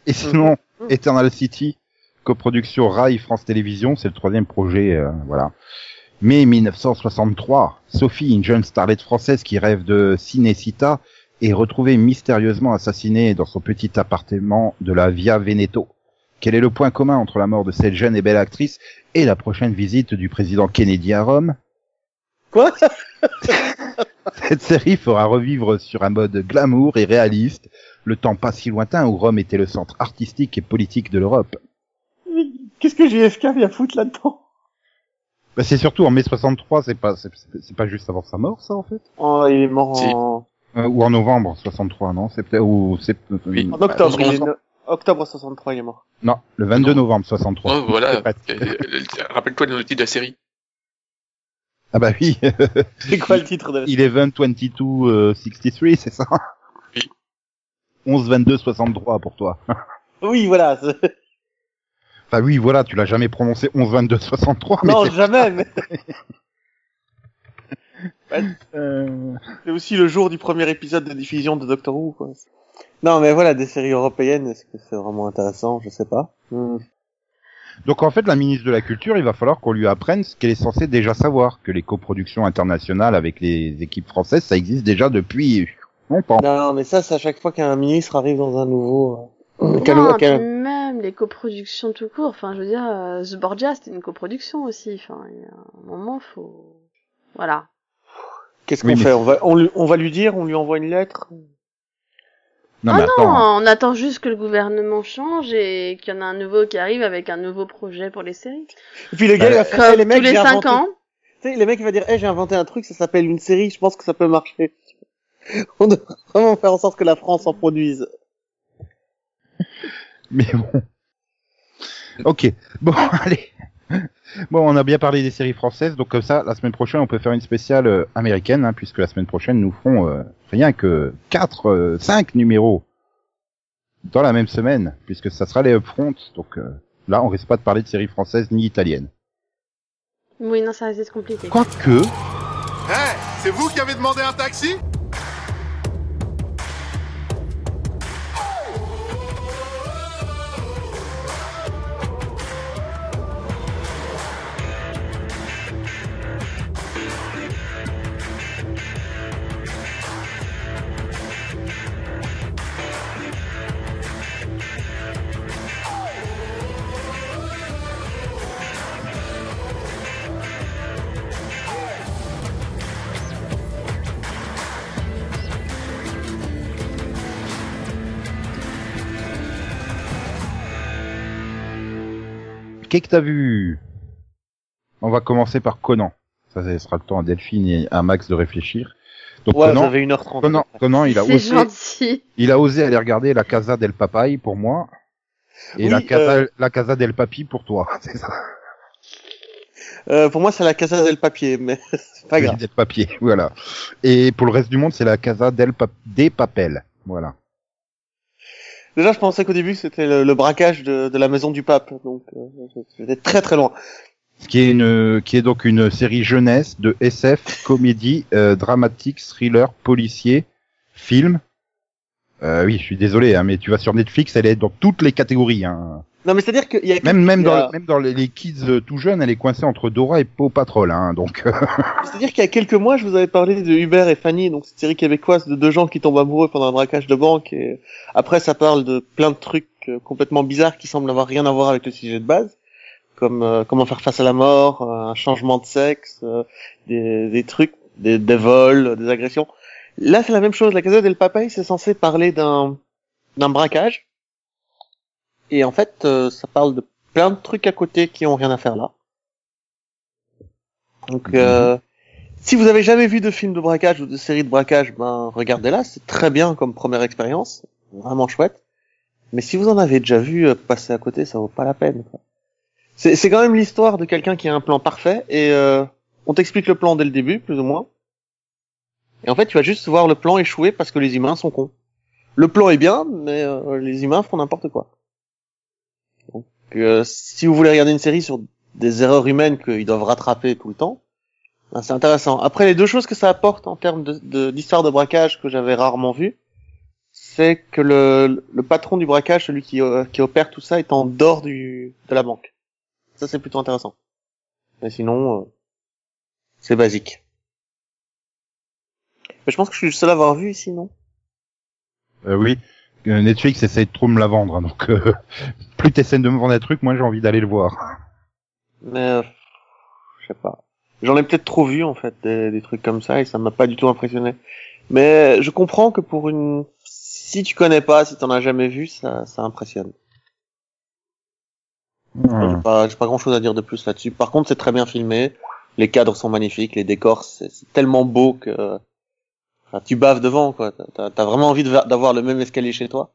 Et sinon, Mhm. Eternal City, coproduction Rai France Télévisions, c'est le troisième projet, euh, voilà. Mai 1963, Sophie, une jeune starlette française qui rêve de cinécita, est retrouvée mystérieusement assassinée dans son petit appartement de la Via Veneto. Quel est le point commun entre la mort de cette jeune et belle actrice et la prochaine visite du président Kennedy à Rome? Quoi? Cette série fera revivre sur un mode glamour et réaliste le temps pas si lointain où Rome était le centre artistique et politique de l'Europe. Qu'est-ce que JFK vient foutre là-dedans? Bah, c'est surtout en mai 63, c'est pas, c'est, pas juste avant sa mort, ça, en fait? Oh, il est mort Si. en, Euh, ou en novembre 63, non? C'est peut-être, ou c'est, Oui. en octobre. Bah, il est Octobre 63, il est mort. non, le 22 Non. novembre 63. Oh, voilà. Rappelle-toi le titre de la série. Ah bah oui, C'est quoi le titre de la 11 22 euh, 63, c'est ça? Oui. 11 22 63 pour toi. Oui, voilà. Enfin oui, voilà, tu l'as jamais prononcé 11 22 63, mais Non, jamais, mais euh, c'est aussi le jour du premier épisode de diffusion de Doctor Who, quoi. Non, mais voilà, des séries européennes, est-ce que c'est vraiment intéressant? Je sais pas. Hmm. Donc en fait, la ministre de la Culture, il va falloir qu'on lui apprenne ce qu'elle est censée déjà savoir, que les coproductions internationales avec les équipes françaises, ça existe déjà depuis longtemps. Non, mais ça, c'est à chaque fois qu'un ministre arrive dans un nouveau... euh, Non, puis même les coproductions tout court. Enfin, je veux dire, euh, The Borgia, c'était une coproduction aussi. Enfin, il y a un moment, faut. Voilà. Qu'est-ce Oui, qu'on mais- fait? on va, on va lui dire, on lui envoie une lettre? Non, ah mais attends. non, on attend juste que le gouvernement change et qu'il y en a un nouveau qui arrive avec un nouveau projet pour les séries. Et puis le gars, il va faire, Comme les mecs, tous les j'ai cinq inventé- ans. Tu sais, les mecs, il va dire, eh, j'ai inventé un truc, ça s'appelle une série, je pense que ça peut marcher. On doit vraiment faire en sorte que la France en produise. Mais bon. Ok. Bon, allez. Bon, on a bien parlé des séries françaises, donc comme ça, la semaine prochaine, on peut faire une spéciale euh, américaine, hein, puisque la semaine prochaine, nous ferons euh, rien que 4, 5 numéros dans la même semaine, puisque ça sera les upfronts, donc euh, là, on risque pas de parler de séries françaises ni italiennes. Oui, non, ça risque d'être compliqué. Quoique, Hé, c'est vous qui avez demandé un taxi? Qu'est-ce que t'as vu? On va commencer par Conan. Ça, ça sera le temps à Delphine et à Max de réfléchir. Donc Ouais, Conan, j'avais 1h30. Conan, Conan, il a C'est osé, gentil. il a osé aller regarder la Casa del Papai pour moi et Oui, la Casa, euh, la Casa del Papi pour toi. C'est ça. Euh, pour moi, c'est la Casa del Papier, mais c'est pas Oui, grave. Del Papier, voilà. Et pour le reste du monde, c'est la Casa del Pap des Papel. Voilà. Déjà, je pensais qu'au début, c'était le, le braquage de, de la maison du pape, donc euh, j'étais très très loin. Qui est une, qui est donc une série jeunesse de SF, comédie, euh, dramatique, thriller, policier, film. Euh, oui, je suis désolé, hein, mais tu vas sur Netflix, elle est dans toutes les catégories. Hein. Non, mais c'est-à-dire qu'il y a... Même même y a- dans même dans les, les kids euh, tout jeunes, elle est coincée entre Dora et Paw Patrol. Hein, donc euh, C'est-à-dire qu'il y a quelques mois, je vous avais parlé de Hubert et Fanny, donc cette série québécoise de deux gens qui tombent amoureux pendant un braquage de banque, et après ça parle de plein de trucs euh, complètement bizarres qui semblent avoir rien à voir avec le sujet de base, comme euh, comment faire face à la mort, un changement de sexe, euh, des, des trucs, des, des vols, des agressions. Là, c'est la même chose. La Casa del Papel, c'est censé parler d'un d'un braquage. Et en fait, euh, ça parle de plein de trucs à côté qui ont rien à faire là. Donc, euh, si vous avez jamais vu de film de braquage ou de série de braquage, ben regardez-la. C'est très bien comme première expérience, vraiment chouette. Mais si vous en avez déjà vu euh, passer à côté, ça vaut pas la peine. c'est quand même l'histoire de quelqu'un qui a un plan parfait et euh, on t'explique le plan dès le début, plus ou moins. Et en fait, tu vas juste voir le plan échouer parce que les humains sont cons. Le plan est bien, mais euh, les humains font n'importe quoi. Donc, euh, si vous voulez regarder une série sur des erreurs humaines qu'ils doivent rattraper tout le temps, ben, c'est intéressant. Après, les deux choses que ça apporte en termes d'histoire de, braquage que j'avais rarement vu, c'est que le, le patron du braquage, celui qui, euh, qui opère tout ça, est en dehors du, de la banque. Ça, c'est plutôt intéressant. Mais sinon, euh, c'est basique. Mais je pense que je suis le seul à avoir vu ici, non? Euh, oui. Euh, Netflix essaie de trop me la vendre, hein, donc euh, plus t'essaies de me vendre un truc, moins j'ai envie d'aller le voir. Mais euh, je sais pas. J'en ai peut-être trop vu en fait des, des trucs comme ça et ça m'a pas du tout impressionné. Mais je comprends que pour une, si tu connais pas, si t'en as jamais vu, ça, ça impressionne. J'ai pas, j'ai pas grand chose à dire de plus là-dessus. Par contre, c'est très bien filmé. Les cadres sont magnifiques, les décors, c'est tellement beau que enfin, tu baves devant, quoi. T'as, t'as vraiment envie d'avoir le même escalier chez toi.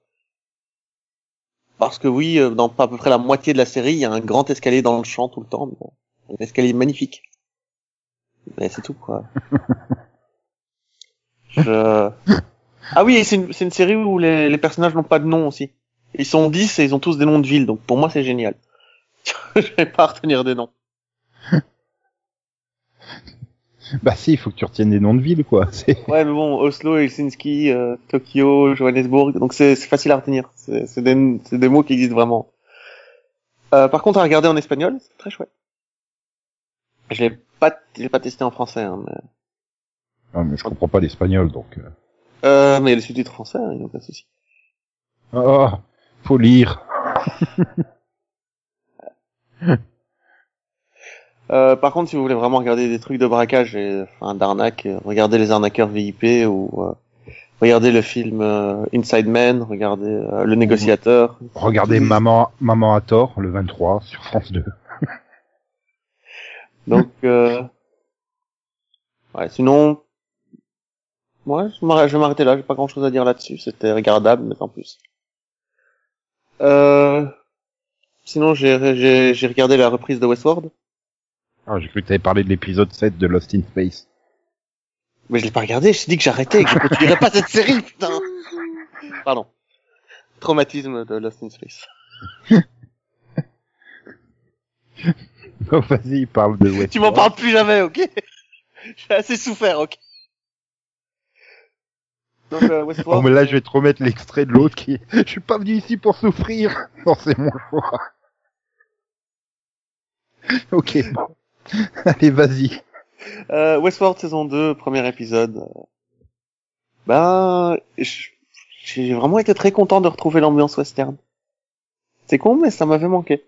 Parce que oui, euh, dans à peu près la moitié de la série, il y a un grand escalier dans le champ tout le temps. mais bon, Un escalier magnifique. Mais c'est tout, quoi. Je... Ah oui, c'est une, série où les, les personnages n'ont pas de nom aussi. Ils sont 10 et ils ont tous des noms de villes, donc pour moi c'est génial. Je vais pas retenir des noms. Bah si, il faut que tu retiennes des noms de villes, quoi. Ouais, mais bon, Oslo, Helsinki, euh, Tokyo, Johannesburg, donc c'est facile à retenir. C'est des, des mots qui existent vraiment. Euh, par contre, à regarder en espagnol, c'est très chouette. Je l'ai pas, je pas testé en français, hein, mais, Ah, mais je comprends pas l'espagnol, donc... euh. euh, mais il y a les sous-titres français, hein, il n'y a pas de souci. Ah, faut lire. Euh, par contre, si vous voulez vraiment regarder des trucs de braquage et enfin d'arnaque, euh, regardez les arnaqueurs VIP ou euh, regardez le film euh, Inside Man, regardez euh, Le Négociateur. Regardez Maman, Maman à tort, le 23, sur France 2. Donc, euh... ouais, sinon, ouais, je vais m'arrêter là. J'ai pas grand chose à dire là-dessus. C'était regardable, mais sans plus. Euh... Sinon, j'ai regardé la reprise de Westworld, Ah, j'ai cru que t'avais parlé de l'épisode 7 de Lost in Space. mais je l'ai pas regardé. Je t'ai dit que j'arrêtais et que je continuerais pas cette série, putain. Pardon. Traumatisme de Lost in Space. Oh, vas-y, parle de Westworld. Tu m'en parles plus jamais, ok? J'ai assez souffert, ok Donc, euh, Oh, Westworld. mais là, je vais te remettre l'extrait de l'autre qui... Je suis pas venu ici pour souffrir. Non, c'est mon choix. ok, bon. Allez, vas-y. Euh, Westworld saison 2, premier épisode. Ben, j'ai vraiment été très content de retrouver l'ambiance western. C'est con, mais ça m'avait manqué.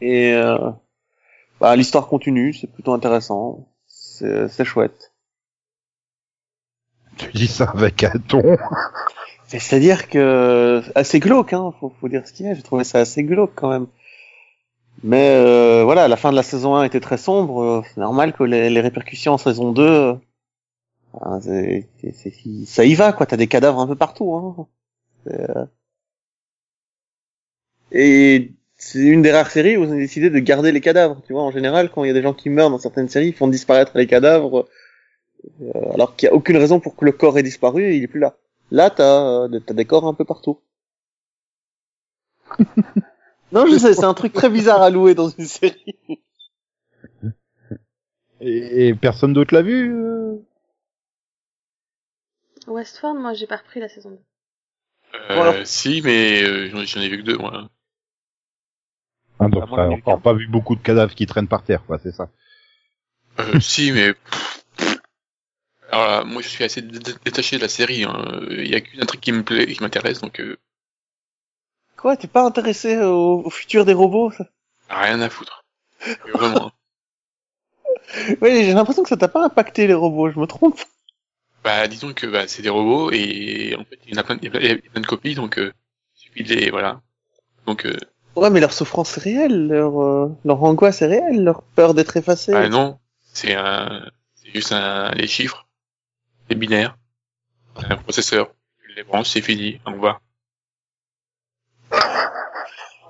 Et euh, bah, l'histoire continue, c'est plutôt intéressant, c'est chouette. Tu dis ça avec un ton. C'est- C'est-à-dire que assez glauque, hein, faut, faut dire ce qu'il y a. J'ai trouvé ça assez glauque quand même. Mais euh, voilà, la fin de la saison 1 était très sombre. euh, C'est normal que les, les répercussions en saison 2, euh, c'est- c'est- ça y va quoi. T'as des cadavres un peu partout. Hein. Euh, Et c'est une des rares séries où ils ont décidé de garder les cadavres. Tu vois, en général, quand il y a des gens qui meurent dans certaines séries, ils font disparaître les cadavres, euh, alors qu'il y a aucune raison pour que le corps ait disparu et il est plus là. Là, t'as t'as des corps un peu partout. non, je sais, c'est un truc très bizarre à louer dans une série. Et, et personne d'autre l'a vu euh Westworld, moi j'ai pas repris la saison 2. Euh, Voilà. Si, mais euh, j'en j'en ai vu que deux, moi. ah, Donc, t'as encore pas vu beaucoup de cadavres qui traînent par terre, quoi, c'est ça. Euh, si, mais... Alors là, moi je suis assez dé- détaché de la série. hein. Il y a qu'une intrigue qui me plaît, qui m'intéresse, donc euh, Quoi, t'es pas intéressé au, au futur des robots ça? Rien à foutre. Vraiment. Oui, j'ai l'impression que ça t'a pas impacté les robots, je me trompe. De les. Bah, disons que bah, c'est des robots et en fait, il y en a plein, il y a plein, de copies, donc euh, il suffit de les voilà. Donc euh, Ouais, mais leur souffrance est réelle, leur, euh, leur angoisse est réelle, leur peur d'être effacée. bah non, c'est un, c'est juste un, les chiffres, des binaires, un processeur, les branches, c'est fini, au revoir.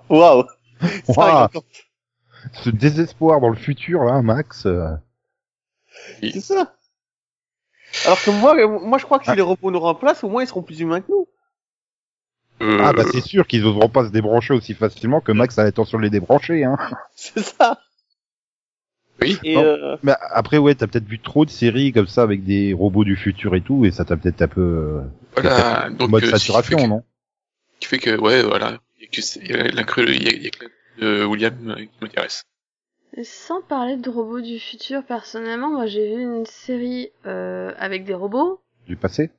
Waouh. Encore- Ce désespoir dans le futur, là, Max. euh, C'est ça. Alors que moi, euh, moi, je crois que si les robots nous remplacent, au moins ils seront plus humains que nous. Euh, Ah bah c'est sûr qu'ils oseront pas se débrancher aussi facilement que Max a l'intention de les débrancher. Hein. C'est ça. Oui. Et Non. euh, Mais après ouais, t'as peut-être vu trop de séries comme ça avec des robots du futur et tout, et ça t'a peut-être un peu voilà, donc mode euh, saturation, qui non? qui fait que ouais, voilà, il y a que c'est- il y a l'incru- il y a, il y a que de William euh, qui m'intéresse. Sans parler de robots du futur, personnellement, moi j'ai vu une série euh, avec des robots. Du passé?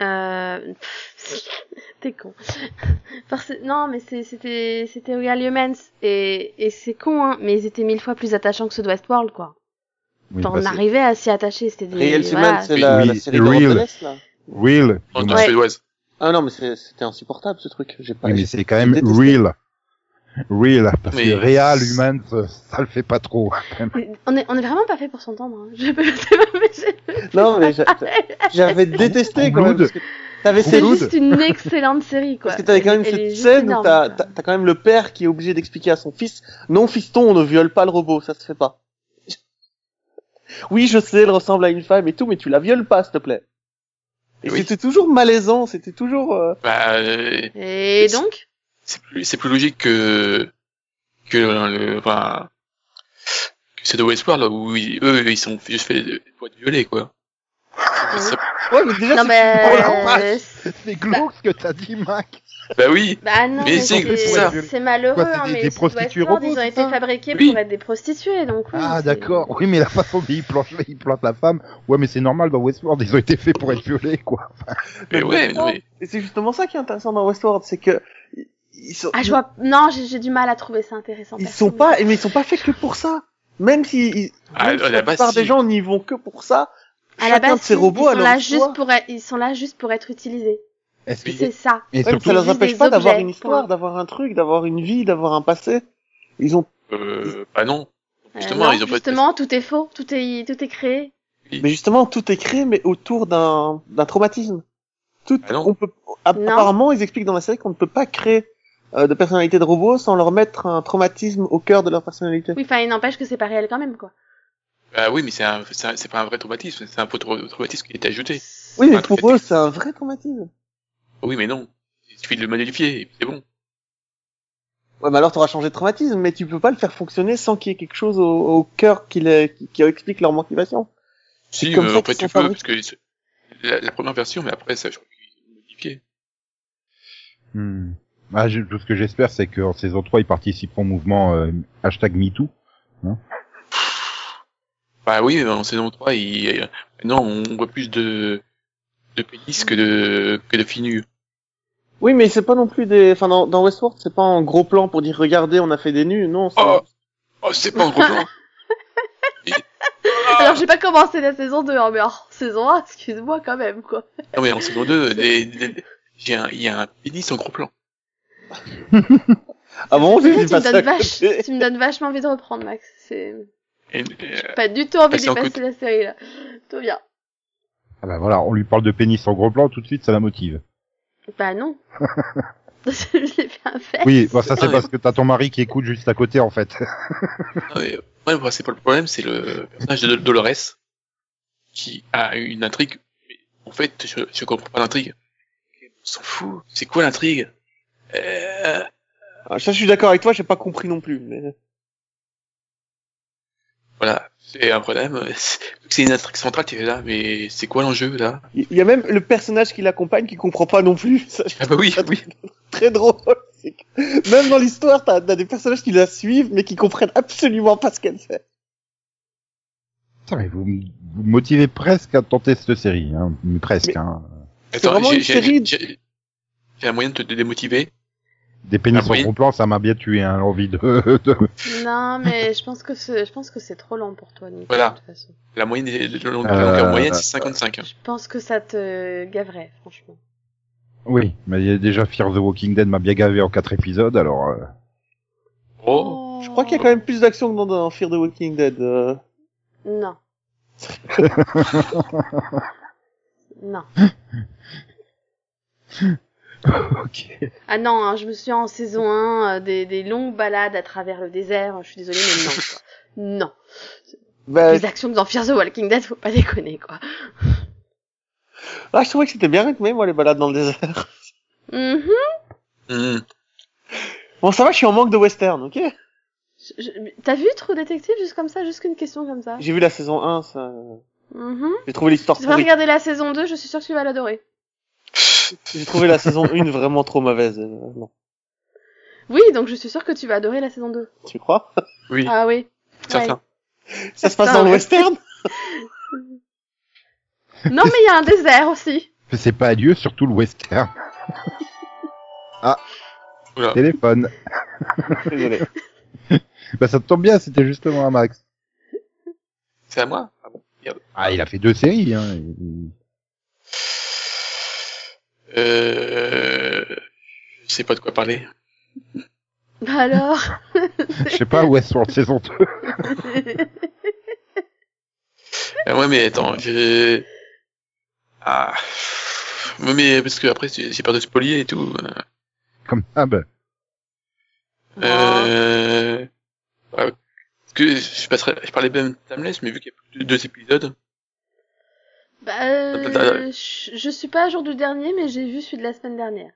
Euh... T'es con. Parce... Non, mais c'était c'était Real Humans et, et c'est con, hein, mais ils étaient mille fois plus attachants que ceux de Westworld, quoi. Oui, T'en passé. arrivais à s'y attacher, c'était des... Real voilà. Human, c'est la, Oui, la série de Real. Real. Ouais. Ah non, mais c'est- c'était insupportable ce truc. J'ai pas. Oui, mais c'est quand même détesté. real. Real, parce Mais- que réal, human, ça, ça le fait pas trop. On est, on est vraiment pas fait pour s'entendre. Hein. Je peux Non, mais j'a- j'avais détesté quand même. Parce que c'est juste une excellente série, quoi. Parce que t'avais quand même cette scène où t'as quand même le père qui est obligé d'expliquer à son fils non fiston on ne viole pas le robot ça se fait pas. Oui je sais elle ressemble à une femme et tout mais tu la violes pas s'il te plaît. Et Oui. c'était toujours malaisant c'était toujours. euh, Bah, euh, Et donc c'est plus, c'est plus logique que, que le, enfin, que c'est de Westworld, là, où ils- eux, ils sont juste faits pour être violés, quoi. Ça- Ouais mais déjà Non, c'est- mais... Oh. C'est glauque ce que t'as dit, Mac. Bah oui, Bah non, Mais mais c'est- malheureux, Quoi, hein, des- mais des prostituées Westworld, robots, ils ont c'est été ça fabriqués Oui. pour être des prostituées, donc oui. Ah d'accord. Oui, mais la façon dont ils plantent, ils plantent la femme. Ouais, mais c'est normal dans Westworld, ils ont été faits pour être violés, quoi. mais ouais, mais, Et c'est justement ça qui est intéressant dans Westworld c'est que ils sont Ah, je vois... Non, j'ai du mal à trouver ça intéressant. ils sont mais- pas mais ils sont pas faits que pour ça. Même si ils, Ah, même si à la plupart si. des gens n'y vont que pour ça. À la base, de ces robots ils a sont leur là histoire. juste pour être... ils sont là juste pour être utilisés. Est-ce que- Oui. C'est ça. Et surtout, ça leur juste empêche pas d'avoir une histoire, d'avoir un truc, d'avoir une vie, d'avoir un passé. Ils ont, euh, bah non. Euh, Justement, non, ils ont pas justement, tout est faux, tout est, tout est créé. mais justement, tout est créé, mais autour d'un, d'un traumatisme. Tout, Ah on peut, Non. apparemment, ils expliquent dans la série qu'on ne peut pas créer euh, de personnalité de robot sans leur mettre un traumatisme au cœur de leur personnalité. Oui, enfin, il n'empêche que c'est pas réel quand même, quoi. Bah oui, mais c'est un, c'est un- c'est pas un vrai traumatisme, c'est un faux trau- traumatisme qui est ajouté. Oui, mais pour eux, c'est un vrai traumatisme. Oui, mais non. Il suffit de le modifier, et puis c'est bon. Ouais, mais alors t'auras changé de traumatisme, mais tu peux pas le faire fonctionner sans qu'il y ait quelque chose au, au cœur qui, les- qui, qui explique leur motivation. Si, comme euh, ça en fait, qu'ils tu peux, parce que c'est- la, la première version, mais après, ça, je crois qu'ils ont modifié. Hmm. Ah, je- tout ce que j'espère, c'est qu'en saison 3, ils participeront au mouvement euh, hashtag MeToo. Bah oui, en saison 3, il, non, on voit plus de, de pénis que de, que de filles nues. Oui, mais c'est pas non plus des, enfin, dans, dans Westworld, c'est pas un gros plan pour dire, regardez, on a fait des nus, non, c'est- Oh, oh c'est pas un gros plan. Alors, j'ai pas commencé la saison 2, hein, mais en saison 1, excuse-moi quand même, quoi. Non, mais en saison 2, des- des- j'ai un- il y a un pénis en gros plan. Ah bon, j'ai tu, me donnes vache... tu me donnes vachement envie de reprendre, Max. C'est euh, pas du tout envie de en passer la série, là. Tout bien. Ah bah voilà, on lui parle de pénis en gros plan, tout de suite, ça la motive. Bah non. je l'ai fait un fait. Oui, bah ça c'est Ah ouais. parce que t'as ton mari qui écoute juste à côté, en fait. non, mais, ouais, bah, c'est pas le problème, c'est le personnage de Dolores, qui a une intrigue, mais en fait, je, je comprends pas l'intrigue. On s'en fout. C'est quoi l'intrigue? Euh, Ah, ça, je suis d'accord avec toi, j'ai pas compris non plus, mais... voilà. C'est un problème. C'est c'est une intrigue centrale qui est là, mais c'est quoi l'enjeu, là? Il y a même le personnage qui l'accompagne qui comprend pas non plus. Ça, je Ah bah oui, oui. Très drôle. C'est que Même dans l'histoire, t'as as des personnages qui la suivent, mais qui comprennent absolument pas ce qu'elle fait. Putain, mais vous, vous me motivez presque à tenter cette série, hein. Mais presque, Mais- hein. C'est vraiment j'ai- une j'ai- série de- j'ai j'ai un moyen de te démotiver. Des pénis La sur moyenne- ton plan, ça m'a bien tué, hein, l'envie de, de- Non, mais je pense que c'est, je pense que c'est trop lent pour toi, Nico. Voilà. De toute façon. La moyenne des, de longue- Euh, longueur moyenne, c'est 55. hein. Je pense que ça te gaverait, franchement. Oui, mais déjà Fear the Walking Dead m'a bien gavé en quatre épisodes, alors... euh, Oh. Je crois qu'il y a quand même plus d'action que dans, dans Fear the Walking Dead. euh. Non. non. ok. Ah non, hein, je me suis en saison 1, euh, des, des longues balades à travers le désert. Je suis désolée, mais non. Quoi. Non. Bah, Les actions dans Fear the Walking Dead, faut pas déconner, quoi. ah, je trouvais que c'était bien rythmé, moi, les balades dans le désert. Mhm. Hmm. Bon, ça va, je suis en manque de western, ok? Je- T'as vu True Detective juste comme ça, juste qu'une question comme ça? J'ai vu la saison 1, ça... Mhm. J'ai trouvé l'histoire Tu vas regarder la saison 2, je suis sûre que tu vas l'adorer. J'ai trouvé la saison 1 vraiment trop mauvaise. euh, non. Oui, donc je suis sûre que tu vas adorer la saison 2. Tu crois? Oui, Ah oui. certain. Ça se passe dans le western? Non, mais il y a un désert aussi. Mais C'est pas adieu, surtout le western. Oula. Téléphone. Désolé. Bah ça te tombe bien, c'était justement un Max. C'est à moi? Ah bon. Ah, il a fait deux séries, hein. Il- Euh... Je sais pas de quoi parler. Bah alors Je sais pas, Westworld saison 2. Euh, ouais, mais attends, j'ai... Ah... Ouais, Mais parce que après, j'ai peur de spolier et tout. Comme ah bah. Euh... ouais, Parce que je passerais, je parlais même de Timeless, mais vu qu'il y a plus de deux épisodes, Bah, euh, je, je suis pas à jour du dernier, mais j'ai vu celui de la semaine dernière.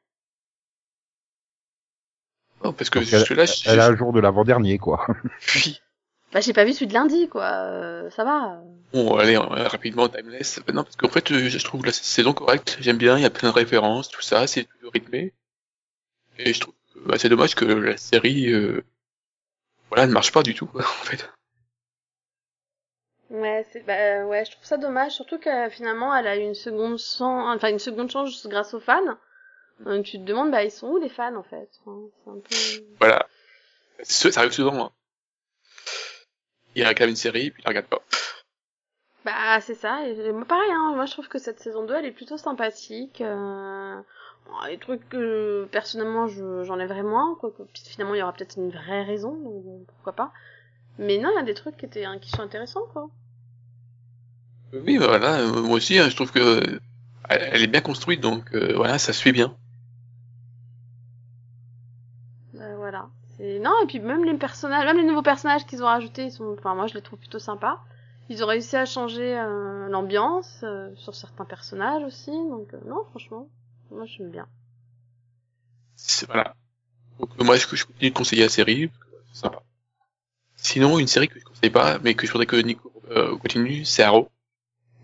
oh, parce que Donc, elle, jusque-là, je elle a un jour de l'avant-dernier, quoi. suis... Bah, j'ai pas vu celui de lundi, quoi. euh, ça va. Bon, allez, euh, rapidement, Timeless. Euh, Non, parce qu'en fait, euh, je trouve la saison correcte. J'aime bien, il y a plein de références, tout ça, c'est plutôt rythmé. Et je trouve que bah, c'est dommage que la série, euh, voilà, ne marche pas du tout, quoi, en fait. Ouais, c'est, bah, ouais, je trouve ça dommage, surtout que finalement, elle a eu une seconde chance, enfin, une seconde chance grâce aux fans. Euh, tu te demandes, bah, ils sont où les fans, en fait? Un peu... Voilà. Ça arrive souvent, hein. Il regarde une série, puis il la regarde pas. Bah, c'est ça. Et, moi, pareil, hein. Moi, je trouve que cette saison 2, elle est plutôt sympathique. Euh... bon, les trucs que, personnellement, je, j'enlèverais moins, quoi. que- finalement, il y aura peut-être une vraie raison, donc pourquoi pas. Mais non, il y a des trucs qui étaient, hein, qui sont intéressants, quoi. Oui, bah, voilà, euh, moi aussi, hein, je trouve que euh, elle elle est bien construite, donc euh, voilà, ça suit bien. Euh, voilà. C'est... Non, et puis même les personnages, même les nouveaux personnages qu'ils ont rajoutés, ils sont, enfin, moi, je les trouve plutôt sympas. Ils ont réussi à changer euh, l'ambiance euh, sur certains personnages aussi, donc non, franchement, moi, j'aime bien. Voilà. Donc moi, je, je continue de conseiller la série, c'est sympa. Sinon, une série que je conseille pas, mais que je voudrais que Nico euh, continue, c'est Arrow.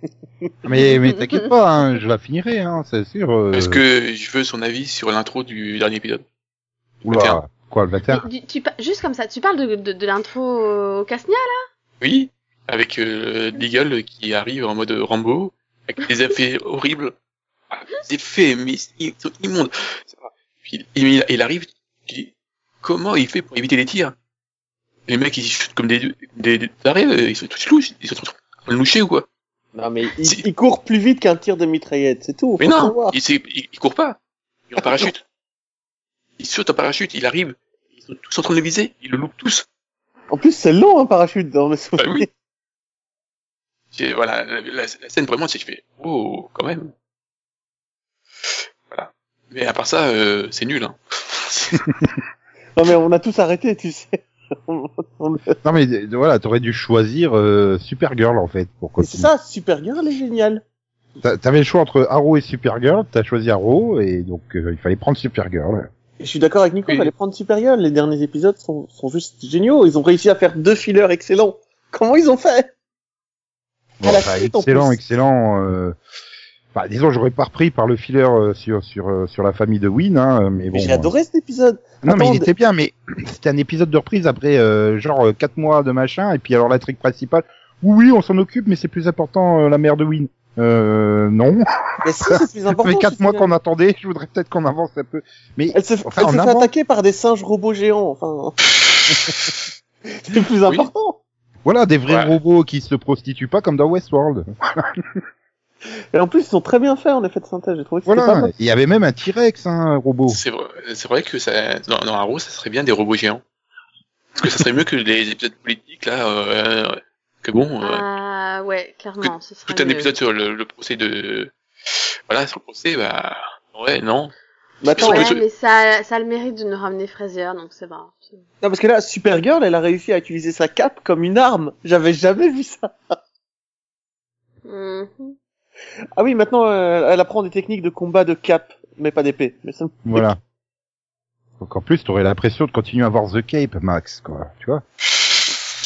Mais, mais t'inquiète pas, hein, je la finirai, hein, c'est sûr. euh, Parce que je veux son avis sur l'intro du dernier épisode. Oula, 21. quoi, le 21 Tu, tu juste comme ça, tu parles de, de, de l'intro au Casnia Oui, avec euh, Deagle qui arrive en mode Rambo, avec des effets horribles. Ah, Des effets, mais ils sont immondes. Puis il, il arrive, tu dis, comment il fait pour éviter les tirs? Les mecs, ils chutent comme des, des, des tarés, ils sont tous louches, ils sont tous louchés ou quoi Non, mais il, Si- il court plus vite qu'un tir de mitraillette, c'est tout. Mais non, savoir. il, c'est- il, il court pas. Il est en parachute. il saute en parachute, il arrive. Ils sont tous en train de le viser, ils le loupent tous. En plus, c'est long, un parachute, dans souvenirs. Bah oui. Voilà, la, la- la scène vraiment, c'est je fais, oh, quand même. Voilà. Mais à part ça, euh, c'est nul. Hein. Non, mais on a tous arrêté, tu sais. On- on- Non mais voilà, t'aurais dû choisir euh, Supergirl en fait pour Et c'est continuer. ça, Supergirl, est géniale. T'a- T'avais le choix entre Arrow et Supergirl, t'as choisi Arrow et donc euh, il fallait prendre Supergirl. Et je suis d'accord avec Nico, Oui. il fallait prendre Supergirl. Les derniers épisodes sont, sont juste géniaux. Ils ont réussi à faire deux fillers excellents. Comment ils ont fait? Bon, À la enfin, suite, en excellent, excellent. Euh... Bah, disons, j'aurais pas repris par le filler euh, sur sur euh, sur la famille de Win, hein, mais bon. Mais j'ai adoré cet épisode. Non, mais il était bien, mais c'était un épisode de reprise après euh, genre euh, quatre mois de machin, et puis alors la trick principale. Oui, oui, on s'en occupe, mais c'est plus important euh, la mère de Win. Euh, non. Mais si, c'est plus Ça important. fait quatre mois qu'on attendait. Je voudrais peut-être qu'on avance un peu. Mais Elle s'est Enfin, s'est fait avant. attaquer par des singes robots géants, enfin. c'est le plus Oui. important. voilà, des vrais Ouais. robots qui se prostituent pas comme dans Westworld. Et en plus, ils sont très bien faits en effet de synthèse. J'ai trouvé que pas Voilà. mal. Il y avait même un T-Rex, hein, un robot. C'est vrai, que ça, dans, dans Arrow, ça serait bien des robots géants. Parce que ça serait mieux que les épisodes politiques, là, euh, que bon, euh, Ah ouais, clairement, ce serait tout un mieux. épisode sur le, le procès de, voilà, sur le procès, bah, ouais, non. Mais attends, Mais Ouais, mais ça, ça a le mérite de nous ramener Fraser, donc c'est bon. Non, parce que là, Supergirl, elle a réussi à utiliser sa cape comme une arme. J'avais jamais vu ça. Mhm. Ah oui, maintenant, euh, elle apprend des techniques de combat de cape, mais pas d'épée. Mais ça... Voilà. Donc en plus, t'aurais l'impression de continuer à voir The Cape, Max, quoi. Tu vois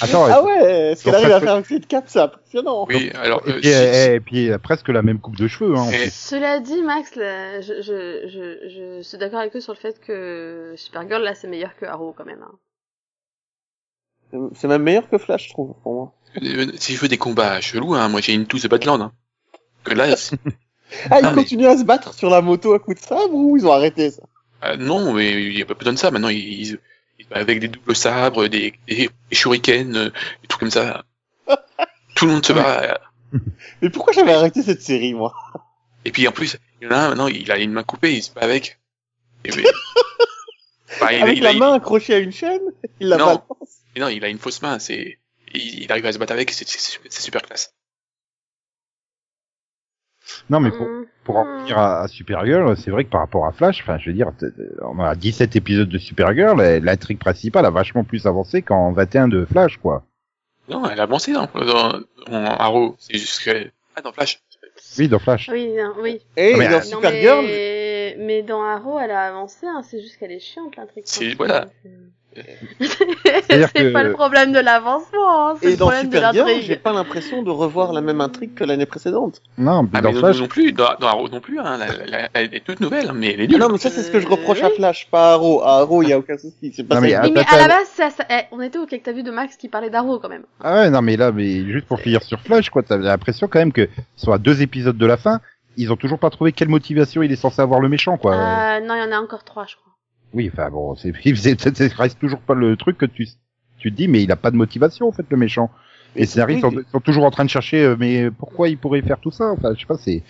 Attends, ah ouais, ce qu'elle arrive ça à faire avec cette cape, c'est impressionnant. Oui, alors, et euh, puis, si- eh, et puis, euh, presque la même coupe de cheveux, hein. Eh. Cela dit, Max, là, je, je, je, je suis d'accord avec eux sur le fait que Supergirl, là, c'est meilleur que Arrow, quand même. Hein. C'est même meilleur que Flash, je trouve, pour moi. euh, si je veux des combats chelous, hein, moi j'ai une touche de Badland, hein. Que là, Ah, ils Ah, mais- continuent à se battre sur la moto à coups de sabre ou ils ont arrêté ça euh, non, mais il y a pas besoin de ça, maintenant, ils, ils, avec des doubles sabres, des, des, des shurikens, euh, des trucs comme ça. Tout le monde se bat. euh, Mais pourquoi j'avais arrêté cette série, moi Et puis en plus, il y en a un maintenant, il a une main coupée, il se bat avec. Et puis- Bah, il, Avec il la a, main accrochée à une chaîne Il la Non. balance. il- non, il a une fausse main, c'est, il, il arrive à se battre avec, c'est super classe. Non, mais pour, pour en revenir à, à Supergirl, c'est vrai que par rapport à Flash, enfin, je veux dire, on a 17 épisodes de Supergirl, et l'intrigue principale a vachement plus avancé qu'en 21 de Flash, quoi. Non, elle a avancé dans, dans, en Arrow, c'est juste que, ah, dans Flash. Oui, dans Flash. Oui, oui. Et mais, dans euh, Supergirl, mais... mais dans Arrow, elle a avancé, hein, c'est juste qu'elle est chiante, l'intrigue. C'est- principale. C'est pas le problème de l'avancement, hein, c'est le dans problème de Supergirl, j'ai l'intrigue. pas l'impression de revoir la même intrigue que l'année précédente. Non, mais Ah, dans mais Flash, non plus, dans, dans Arrow non plus, hein, la- la- la- elle est toute nouvelle, mais elle est Ah nulle. non, mais ça, c'est ce que je Euh, reproche à oui. Flash, pas à Arrow. À Arrow, il y a aucun souci. C'est pas Non, ça. mais à- mais à la base, ça, ça- eh, on était au que t'as vu de Max qui parlait d'Arrow quand même. ah ouais, non, mais là, mais juste pour finir sur Flash, quoi, t'as l'impression quand même que, soit deux épisodes de la fin, ils ont toujours pas trouvé quelle motivation il est censé avoir le méchant, quoi. Euh, non, il y en a encore trois, je crois. Oui, enfin bon, c'est, c'est, reste toujours pas le truc que tu, tu te dis, mais il a pas de motivation, en fait, le méchant. Et les scénaristes oui, sont, sont toujours en train de chercher, euh, mais pourquoi il pourrait faire tout ça? Enfin, je sais pas, c'est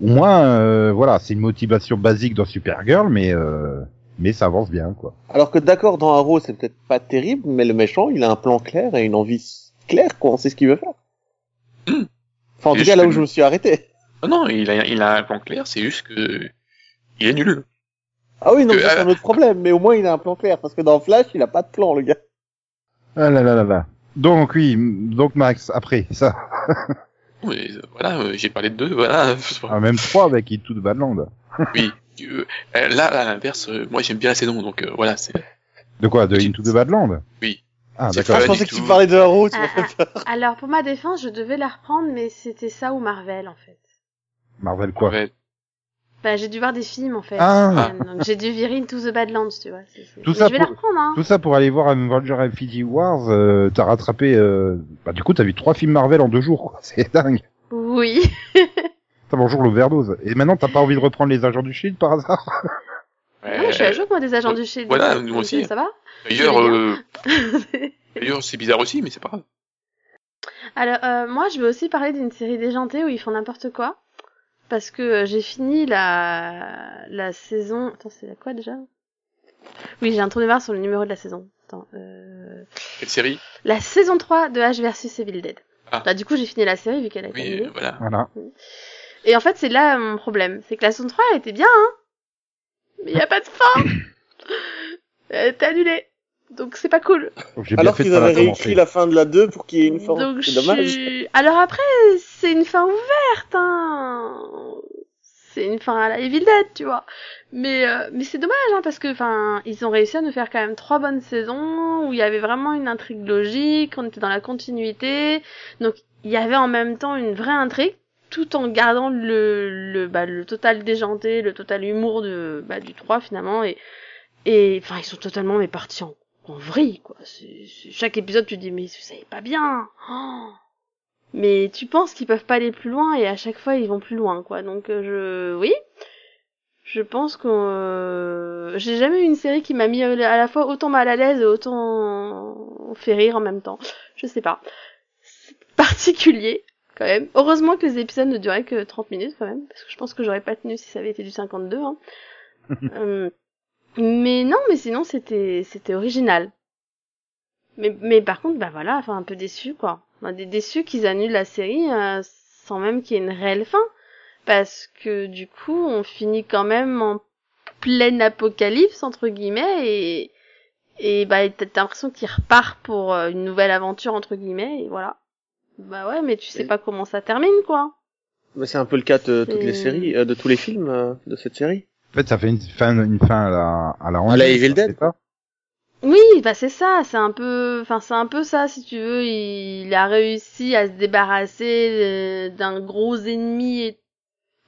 au moins, euh, voilà, c'est une motivation basique dans Supergirl, mais euh, mais ça avance bien, quoi. Alors que d'accord, dans Arrow, c'est peut-être pas terrible, mais le méchant, il a un plan clair et une envie claire, quoi. On sait ce qu'il veut faire. Enfin, en tout cas, là où je me suis arrêté. Ah non, il a, il a un plan clair, c'est juste que, il est nul. Ah oui, non, c'est un autre problème. Mais au moins, il a un plan clair. Parce que dans Flash, il a pas de plan, le gars. Ah là là là là. Donc oui, donc Max, après ça, Mais, euh, voilà, euh, j'ai parlé de deux, voilà. ah, même trois avec It to the Badland. Oui. Euh, euh, là, à l'inverse, euh, moi j'aime bien la saison, donc euh, voilà, c'est. De quoi De Into the Badland Oui. Ah C'est d'accord. Ah, je Pas pensais que tu parlais de Arrow, tu Ah, peur. Alors, pour ma défense, je devais la reprendre, mais c'était ça ou Marvel, en fait. Marvel quoi. Bah, j'ai dû voir des films, en fait. Ah. Euh, j'ai dû virer Into the Badlands, tu vois. Tout ça je vais la pour- reprendre, hein. Tout ça pour aller voir Avenger Infinity Wars, euh, t'as rattrapé... Euh... Bah du coup t'as vu trois films Marvel en deux jours, quoi. c'est dingue. Oui. T'as bonjour l'overdose. Et maintenant t'as pas envie de reprendre les agents du Shield par hasard? Ouais. Non, je suis à jour, moi, des agents du Shield. voilà, nous aussi. Ça va? D'ailleurs, euh, d'ailleurs, c'est bizarre aussi, mais c'est pas grave. Alors, euh, moi, je vais aussi parler d'une série déjantée où ils font n'importe quoi. Parce que euh, j'ai fini la, la saison... Attends, c'est la quoi, déjà? Oui, j'ai un trou de mémoire sur le numéro de la saison. Attends, euh... Quelle série? La saison 3 de H versus Evil Dead. Ah. Bah, du coup, j'ai fini la série vu qu'elle a été Oui, annulée. euh, voilà. Voilà. Et en fait, c'est là mon problème. C'est que la saison 3, elle était bien, hein Mais il y a pas de fin Elle était annulée. Donc c'est pas cool. Alors qu'ils avaient réécrit la fin de la 2 pour qu'il y ait une fin. Donc C'est je dommage. suis- Alors après, c'est une fin ouverte, hein. C'est une fin à la Evil Dead, tu vois. Mais euh, mais c'est dommage, hein, parce que enfin, ils ont réussi à nous faire quand même trois bonnes saisons où il y avait vraiment une intrigue logique, on était dans la continuité, donc il y avait en même temps une vraie intrigue, tout en gardant le le bah, le total déjanté, le total humour de bah, du 3 finalement et et enfin ils sont totalement mais partis en en vrille quoi. C'est, c'est- chaque épisode tu te dis mais c'est pas bien. Oh. mais tu penses qu'ils peuvent pas aller plus loin et à chaque fois ils vont plus loin quoi. Donc euh, je oui, je pense que euh, j'ai jamais eu une série qui m'a mis à la fois autant mal à l'aise et autant fait rire en même temps. Je sais pas. C'est particulier quand même. Heureusement que les épisodes ne duraient que 30 minutes quand même parce que je pense que j'aurais pas tenu si ça avait été du 52 hein. Euh, mais non, mais sinon c'était c'était original. Mais mais par contre bah voilà, enfin un peu déçu quoi. On est déçu qu'ils annulent la série euh, sans même qu'il y ait une réelle fin parce que du coup on finit quand même en pleine apocalypse entre guillemets et et bah t'as l'impression qu'il repart pour euh, une nouvelle aventure entre guillemets et voilà. Bah ouais, mais tu sais Et- pas comment ça termine quoi. Mais c'est un peu le cas de toutes les séries, euh, de tous les films euh, de cette série. En fait, ça fait une fin, une fin à la, à la, À la Evil Dead. c'est ça Oui, bah c'est ça, c'est un peu, enfin c'est un peu ça si tu veux. Il, a réussi à se débarrasser euh, d'un gros ennemi, et,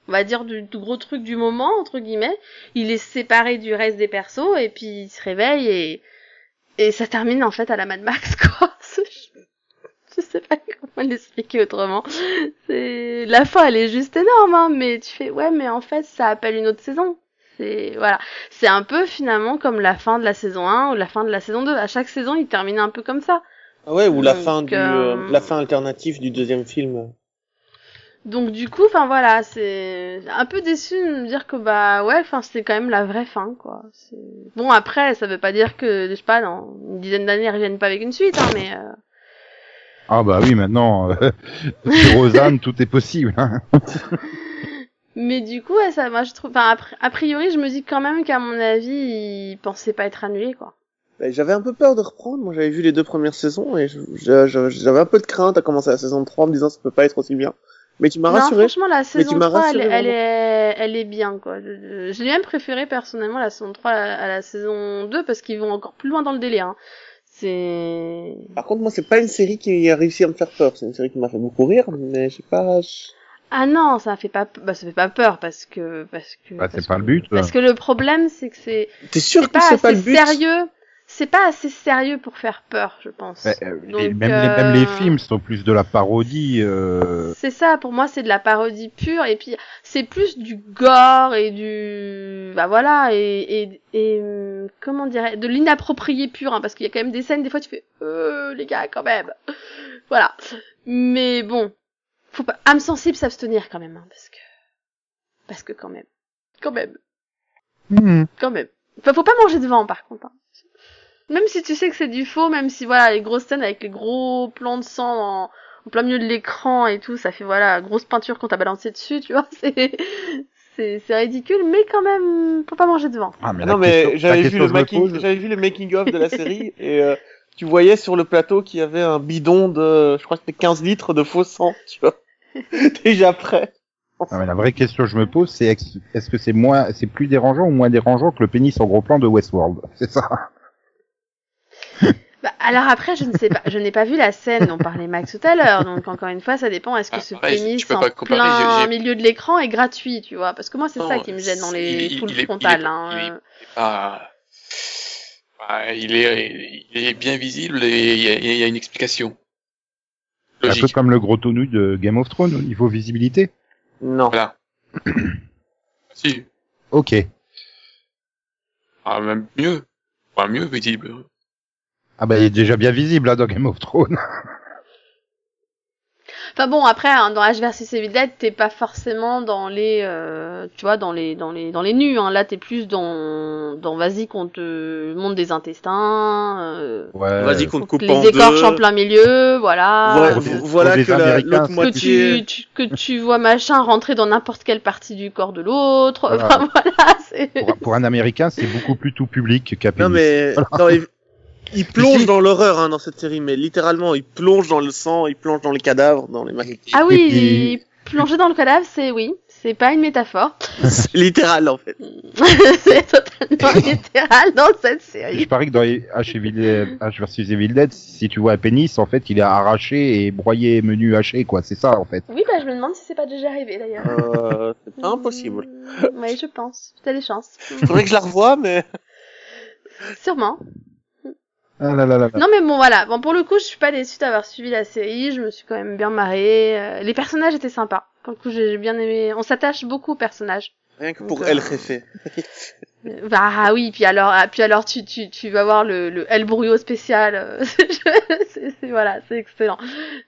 on va dire du, du gros truc du moment entre guillemets. Il est séparé du reste des persos et puis il se réveille et et ça termine en fait à la Mad Max quoi. je, je sais pas comment l'expliquer autrement. C'est la fin, elle est juste énorme, hein, mais tu fais ouais, mais en fait ça appelle une autre saison. C'est voilà c'est un peu finalement comme la fin de la saison 1 ou la fin de la saison 2. À chaque saison, il termine un peu comme ça. Ah ouais, ou la Donc, fin du, euh, euh, la fin alternative du deuxième film. Donc du coup, enfin voilà, c'est un peu déçu de me dire que bah ouais, enfin c'est quand même la vraie fin quoi. Bon après, ça veut pas dire que je sais pas dans une dizaine d'années ils reviennent pas avec une suite, hein, mais euh, Ah bah oui, maintenant, euh, sur Rosanne, tout est possible. Hein. mais du coup, ouais, ça, moi je trouve, enfin a pri- a priori, je me dis quand même qu'à mon avis, il pensait pas être annulé quoi. Bah, J'avais un peu peur de reprendre. Moi, j'avais vu les deux premières saisons et j'avais un peu de crainte à commencer la saison 3 en me disant ça peut pas être aussi bien. Mais tu m'as rassuré. franchement, la saison m'as 3, elle, rassuré, elle vraiment. est, elle est bien, quoi. J'ai même préféré, personnellement, la saison 3 à la, saison 2, parce qu'ils vont encore plus loin dans le délai, hein. C'est... Par contre, moi, c'est pas une série qui a réussi à me faire peur. C'est une série qui m'a fait beaucoup rire, mais j'ai pas. Ah non, ça fait pas, bah, ça fait pas peur, parce que, parce que... Bah, c'est parce pas que- le but, Parce que le problème, c'est que c'est, T'es sûr c'est que pas c'est assez pas le but sérieux. C'est pas assez sérieux pour faire peur, je pense. Bah, euh, Donc, les- même, les, même les euh, films sont plus de la parodie. Euh... C'est ça, pour moi, c'est de la parodie pure, et puis c'est plus du gore et du, bah voilà, et et, et comment dirais, de l'inapproprié pur, hein, parce qu'il y a quand même des scènes, des fois tu fais, euh, les gars, quand même, voilà. Mais bon, faut pas, âme sensible s'abstenir quand même, hein, parce que, parce que quand même, quand même, hmm. quand même. Enfin, faut pas manger devant, par contre. hein. Même si tu sais que c'est du faux, même si voilà les grosses scènes avec les gros plans de sang en, en plein milieu de l'écran et tout, ça fait voilà grosse peinture qu'on t'a balancé dessus, tu vois, c'est c'est c'est ridicule, mais quand même faut pas manger devant. Ah, mais non, mais j'avais vu le j'avais vu le making of de la série et euh, tu voyais sur le plateau qu'il y avait un bidon de, je crois que c'était 15 litres de faux sang, tu vois. Déjà prêt. Ah, mais la vraie question que je me pose, c'est est-ce que c'est moins, c'est plus dérangeant ou moins dérangeant que le pénis en gros plan de Westworld? C'est ça. Bah, alors après je ne sais pas, je n'ai pas vu la scène dont parlait Max tout à l'heure, donc encore une fois ça dépend. Est-ce que Ah, ce pareil, pénis en plein milieu de l'écran est gratuit, tu vois Parce que moi c'est Non, ça qui me gêne dans les est- frontales. il est- hein, il est- euh. Il est, il est bien visible et il y a, il y a une explication. Un peu comme le gros tonneau de Game of Thrones au niveau visibilité. Non. Voilà. si. Ok. Ah, même mieux. Pas mieux visible. Ah bah il est déjà bien visible là dans Game of Thrones. Enfin bon, après, hein, dans H versus Evil Dead, t'es pas forcément dans les, euh, tu vois, dans les, dans les, dans les nus. Hein. Là, t'es plus dans, dans vas-y qu'on te monte des intestins. Euh, Ouais. Vas-y qu'on te coupe en les écorche deux. en plein milieu, voilà. Voilà, que l'autre tu, tu- que tu vois machin rentrer dans n'importe quelle partie du corps de l'autre. Voilà. Enfin voilà, c'est. Pour, pour un Américain, c'est beaucoup plus tout public qu'un Non mais dans il plonge dans l'horreur hein, dans cette série, mais littéralement il plonge dans le sang, il plonge dans les cadavres, dans les maquettes. Ah oui, plonger dans le cadavre, c'est oui, c'est pas une métaphore. C'est littéral en fait. c'est totalement littéral dans cette série. Je parie que dans les H, Evil Dead- H versus Evil Dead, si tu vois un pénis, en fait, il est arraché et broyé menu haché, quoi. C'est ça, en fait. Oui, bah je me demande si c'est pas déjà arrivé d'ailleurs. Euh, c'est pas impossible. Mm, Oui, je pense. T'as des chances. Faudrait que je la revoie, mais Sûrement. Ah là là là là. Non mais bon voilà, bon pour le coup je suis pas déçue d'avoir suivi la série, je me suis quand même bien marrée, euh, les personnages étaient sympas. Pour le coup j'ai bien aimé, on s'attache beaucoup aux personnages. Rien que pour Donc, El euh, Jefe. Euh, Bah oui, puis alors ah, puis alors tu tu tu vas voir le le El Bruyo spécial, euh, c'est c'est- voilà, c'est excellent.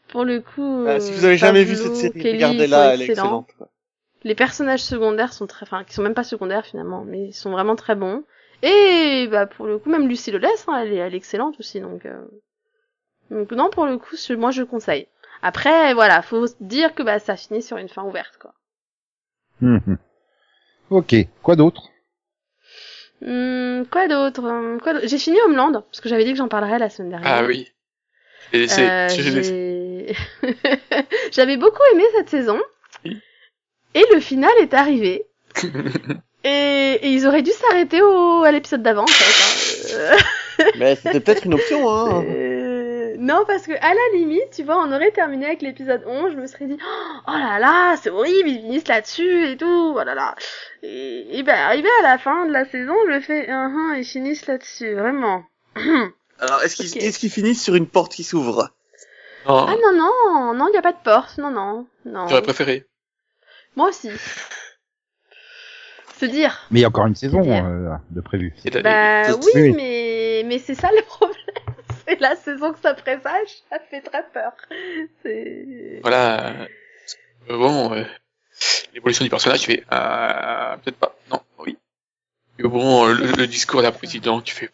Pour le coup Ah, si euh, vous avez jamais vu cette série, regardez-la, elle est excellente. Les personnages secondaires sont très, enfin, qui sont même pas secondaires finalement, mais ils sont vraiment très bons. Et bah pour le coup, même Lucie Lelès, hein, elle est, elle est excellente aussi, donc. euh, Donc non, pour le coup, je- moi je conseille. Après, voilà, faut dire que bah ça finit sur une fin ouverte, quoi. Mhm. Ok, quoi d'autre? Hum, quoi d'autre? Quoi J'ai fini Homeland parce que j'avais dit que j'en parlerais la semaine dernière. Ah oui. Et c'est, Euh, J'avais beaucoup aimé cette saison. Oui. Et le final est arrivé. Et, et ils auraient dû s'arrêter au, à l'épisode d'avant, en fait. hein. Mais c'était peut-être une option, hein. non, parce que à la limite, tu vois, on aurait terminé avec l'épisode 11, je me serais dit, oh là là, c'est horrible, ils finissent là-dessus et tout, oh là là. Et, et ben, arrivé à la fin de la saison, je me fais, uh -huh, ils finissent là-dessus, vraiment. Alors, est-ce qu'ils finissent sur une porte qui s'ouvre? Ah non, non, non, il n'y a pas de porte, non, non, non. j'aurais préféré. Moi aussi. Se dire. Mais il y a encore une saison euh, de prévu. Et Bah oui, oui. mais mais c'est ça le problème. C'est la saison que ça présage, ça fait très peur. C'est. Voilà. Euh, bon, euh, l'évolution du personnage, tu fais, euh, peut-être pas. Non, oui. Mais bon, le, le discours d'un président, tu fais,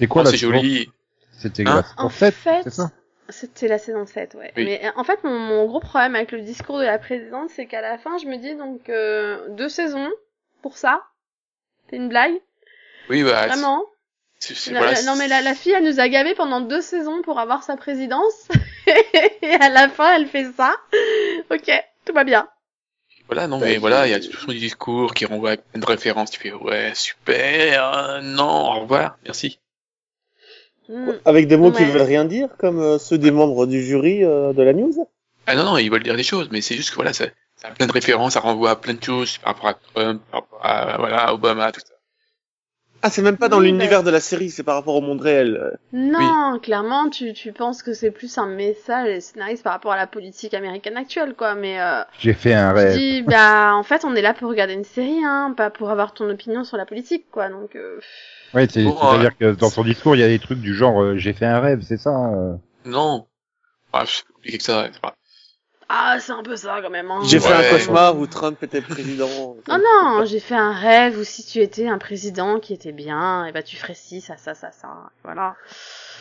C'est quoi oh, la c'est joli. C'était Hein la En 7, fait, c'est ça C'était la saison 7, ouais. Oui. Mais euh, en fait, mon, mon gros problème avec le discours de la présidente, c'est qu'à la fin, je me dis donc euh, deux saisons pour ça. C'est une blague, Oui, bah, vraiment. c'est- c'est- La- voilà, la- non mais la, la fille, elle nous a gavés pendant deux saisons pour avoir sa présidence. Et à la fin, elle fait ça. Ok, tout va bien. Voilà, non, Bah, mais voilà, il y a tout son discours qui renvoie à plein de références. Tu fais, ouais, super, euh, non, au revoir, merci. Hmm. Avec des mots qui Ouais. veulent rien dire, comme euh, ceux des membres du jury euh, de la news Ah non, non, ils veulent dire des choses, mais c'est juste que voilà, ça, ça a plein de références, ça renvoie à plein de choses par rapport à Trump, par rapport à, voilà, Obama, tout ça. Ah, c'est même pas dans Oui, l'univers de la série, c'est par rapport au monde réel. euh. Non, clairement, tu, tu penses que c'est plus un message et scénariste par rapport à la politique américaine actuelle, quoi. Mais euh, J'ai fait un tu rêve. dis, bah, en fait, on est là pour regarder une série, hein, pas pour avoir ton opinion sur la politique, quoi. Donc, euh, Ouais, c'est- Bon, c'est-à-dire que dans son discours, il y a des trucs du genre euh, j'ai fait un rêve, c'est ça euh Non. Ah, c'est plus compliqué que ça, c'est pas. Ah, c'est un peu ça quand même. Hein. J'ai fait un cauchemar où Trump était président. Oh non, j'ai fait un rêve où si tu étais un président qui était bien, et bah tu ferais ci, ça, ça, ça, ça. Voilà.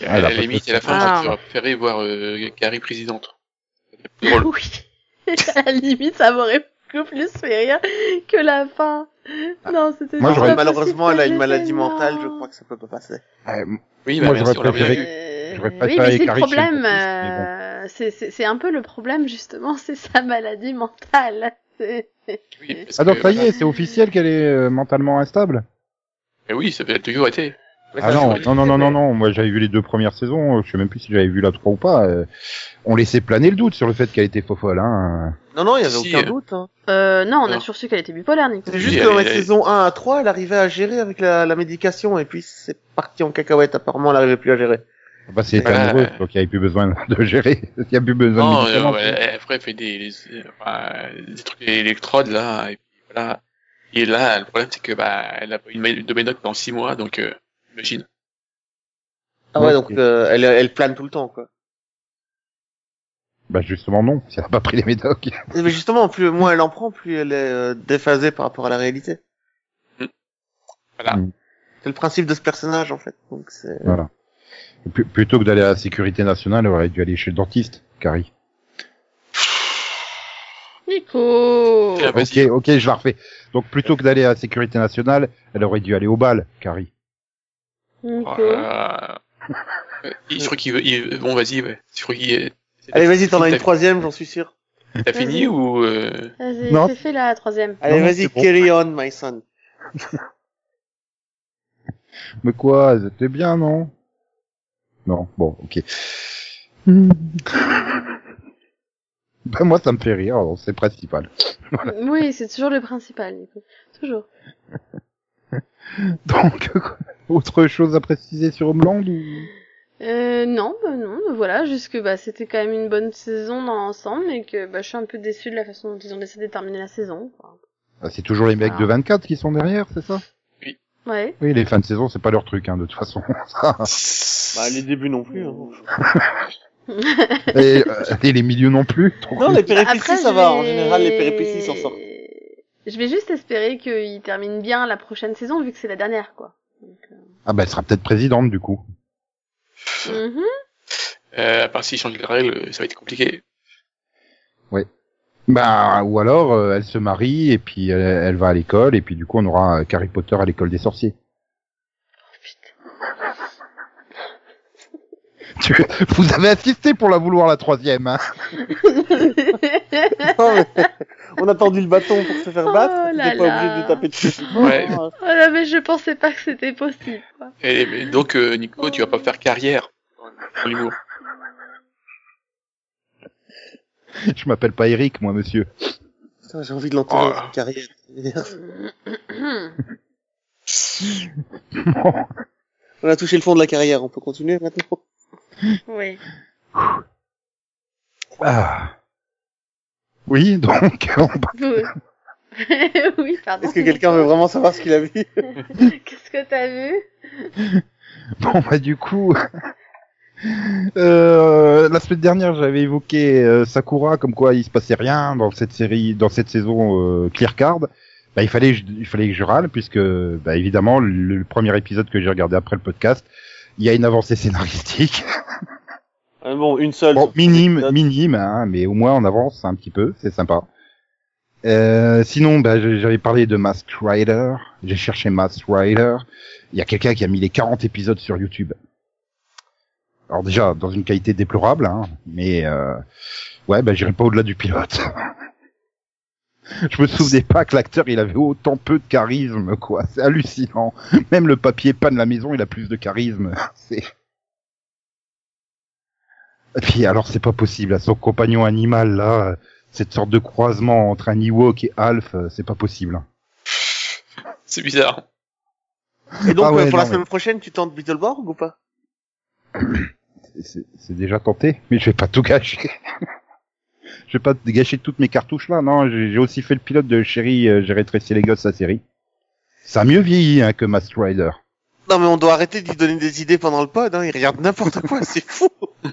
Et Ah, à il a la limite, à la fin, Ah. j'aurais préféré voir euh, Carrie présidente. Drôle. oui. à la limite, ça m'aurait beaucoup plus fait rire que la fin. Non, c'était Moi, j'aurais- Malheureusement, elle a une maladie mentale, je crois que ça peut pas passer. Oui, Moi, bah, merci, j'aurais préféré- J'aurais oui, mais c'est le problème. dentiste, euh, c'est- C'est c'est un peu le problème justement, c'est sa maladie mentale. Oui, Ah donc que, ça y est, c'est officiel qu'elle est euh, mentalement instable Mais oui, ça fait toujours été. Ouais, Ah non, non, non, non, non, non, moi j'avais vu les deux premières saisons, euh, je sais même plus si j'avais vu la 3 ou pas. euh, on laissait planer le doute sur le fait qu'elle était faux folle, hein. Non, non, il y avait Si, aucun euh. doute. Hein. Euh, non, on a toujours su qu'elle était bipolaire, Nico. C'est juste que dans les saisons 1 à 3, elle arrivait à gérer avec la, la médication, et puis c'est parti en cacahuète, apparemment elle n'arrivait plus à gérer. Bah c'est Voilà. amoureux, donc il n'y avait plus besoin de gérer, il n'y a plus besoin Non, de médicaments. euh, ouais, après, elle fait des, des, enfin, des trucs électrodes, là, et puis voilà. Et là, le problème, c'est que, bah, elle a pas eu une de médoc pendant six mois, donc, euh, imagine. Ah ouais, donc euh, elle, elle plane tout le temps, quoi. Bah justement non, si elle n'a pas pris les médocs. Et Mais justement, plus moins elle en prend, plus elle est euh, déphasée par rapport à la réalité. Voilà. Mm. C'est le principe de ce personnage, en fait. Donc c'est... Voilà. P- plutôt que d'aller à la sécurité nationale, elle aurait dû aller chez le dentiste, Carrie. Nico Ah, Ok, ok, je la refais. Donc plutôt que d'aller à la sécurité nationale, elle aurait dû aller au bal, Carrie. Nico. Oh. Euh, Je crois qu'il veut, il- bon, vas-y, ouais. Je crois qu'il est... Allez, vas-y, t'en as une troisième, j'en suis sûr. T'as fini ou, euh... Vas-y, Non. fais, fais la troisième. Allez, vas-y, bon. carry on, my son. Mais quoi, c'était bien, non? Non, bon, ok. bah moi, ça me fait rire, alors c'est le principal. Oui, c'est toujours le principal, Nico. Toujours. Donc, autre chose à préciser sur Homeland ou... Euh, non, bah non, bah voilà, juste que bah, c'était quand même une bonne saison dans l'ensemble, mais que bah, je suis un peu déçue de la façon dont ils ont décidé de terminer la saison. Quoi. Ah, C'est toujours les mecs de 24 qui sont derrière, c'est ça? Ouais. Oui, les fins de saison, c'est pas leur truc, hein, de toute façon. Bah, les débuts non plus. Hein. et, euh, et les milieux non plus. Non, les péripéties, Après, ça va. En général, les péripéties s'en sortent. Je vais juste espérer qu'ils terminent bien la prochaine saison, vu que c'est la dernière, quoi. Donc, euh, Ah bah, elle sera peut-être présidente, du coup. mhm. Euh, à part s'ils changent les règles, ça va être compliqué. Bah, ou alors, euh, elle se marie, et puis elle, elle va à l'école, et puis du coup, on aura euh, Harry Potter à l'école des sorciers. Tu- Vous avez assisté pour la vouloir, la troisième, hein Non, mais on a tendu le bâton pour se faire Oh battre. là T'es pas là. obligé de taper dessus. Ouais. Oh là, mais je pensais pas que c'était possible, quoi. Et, mais donc, euh, Nico, tu vas pas faire carrière dans Je m'appelle pas Eric, moi, monsieur. Putain, j'ai envie de l'entendre Oh. carrière. On a touché le fond de la carrière. On peut continuer maintenant. oui. Ah. Oui, donc, on Oui. oui, pardon. Est-ce que quelqu'un veut vraiment savoir ce qu'il a vu? Qu'est-ce que t'as vu? Bon bah du coup, euh, la semaine dernière j'avais évoqué euh, Sakura comme quoi il se passait rien dans cette série, dans cette saison euh, Clear Card. Bah, il fallait, il fallait que je râle puisque bah, évidemment le, le premier épisode que j'ai regardé après le podcast, il y a une avancée scénaristique. Ah, Bon, une seule. Bon, minime, minime, hein, mais au moins on avance un petit peu, c'est sympa. Euh, sinon, bah, j'avais parlé de Mask Rider. J'ai cherché Mask Rider. Il y a quelqu'un qui a mis les 40 épisodes sur YouTube. Alors déjà, dans une qualité déplorable, hein, mais euh, ouais, bah, j'irai pas au-delà du pilote. Je me souvenais pas que l'acteur il avait autant peu de charisme, quoi. C'est hallucinant. Même le papier peint de la maison, il a plus de charisme. C'est et puis alors c'est pas possible, à son compagnon animal là, cette sorte de croisement entre un Ewok et Alf, c'est pas possible. C'est bizarre. Et donc, Ah ouais, euh, pour la semaine prochaine, tu tentes Beetleborg ou pas? C'est- déjà tenté, mais je vais pas tout gâcher. je vais pas gâcher toutes mes cartouches là, non, j'ai aussi fait le pilote de Chérie, euh, j'ai rétréci les gosses la série. Ça a mieux vieilli hein, que Mask Rider. Non, mais on doit arrêter de lui donner des idées pendant le pod. Hein. Il regarde n'importe quoi. C'est fou.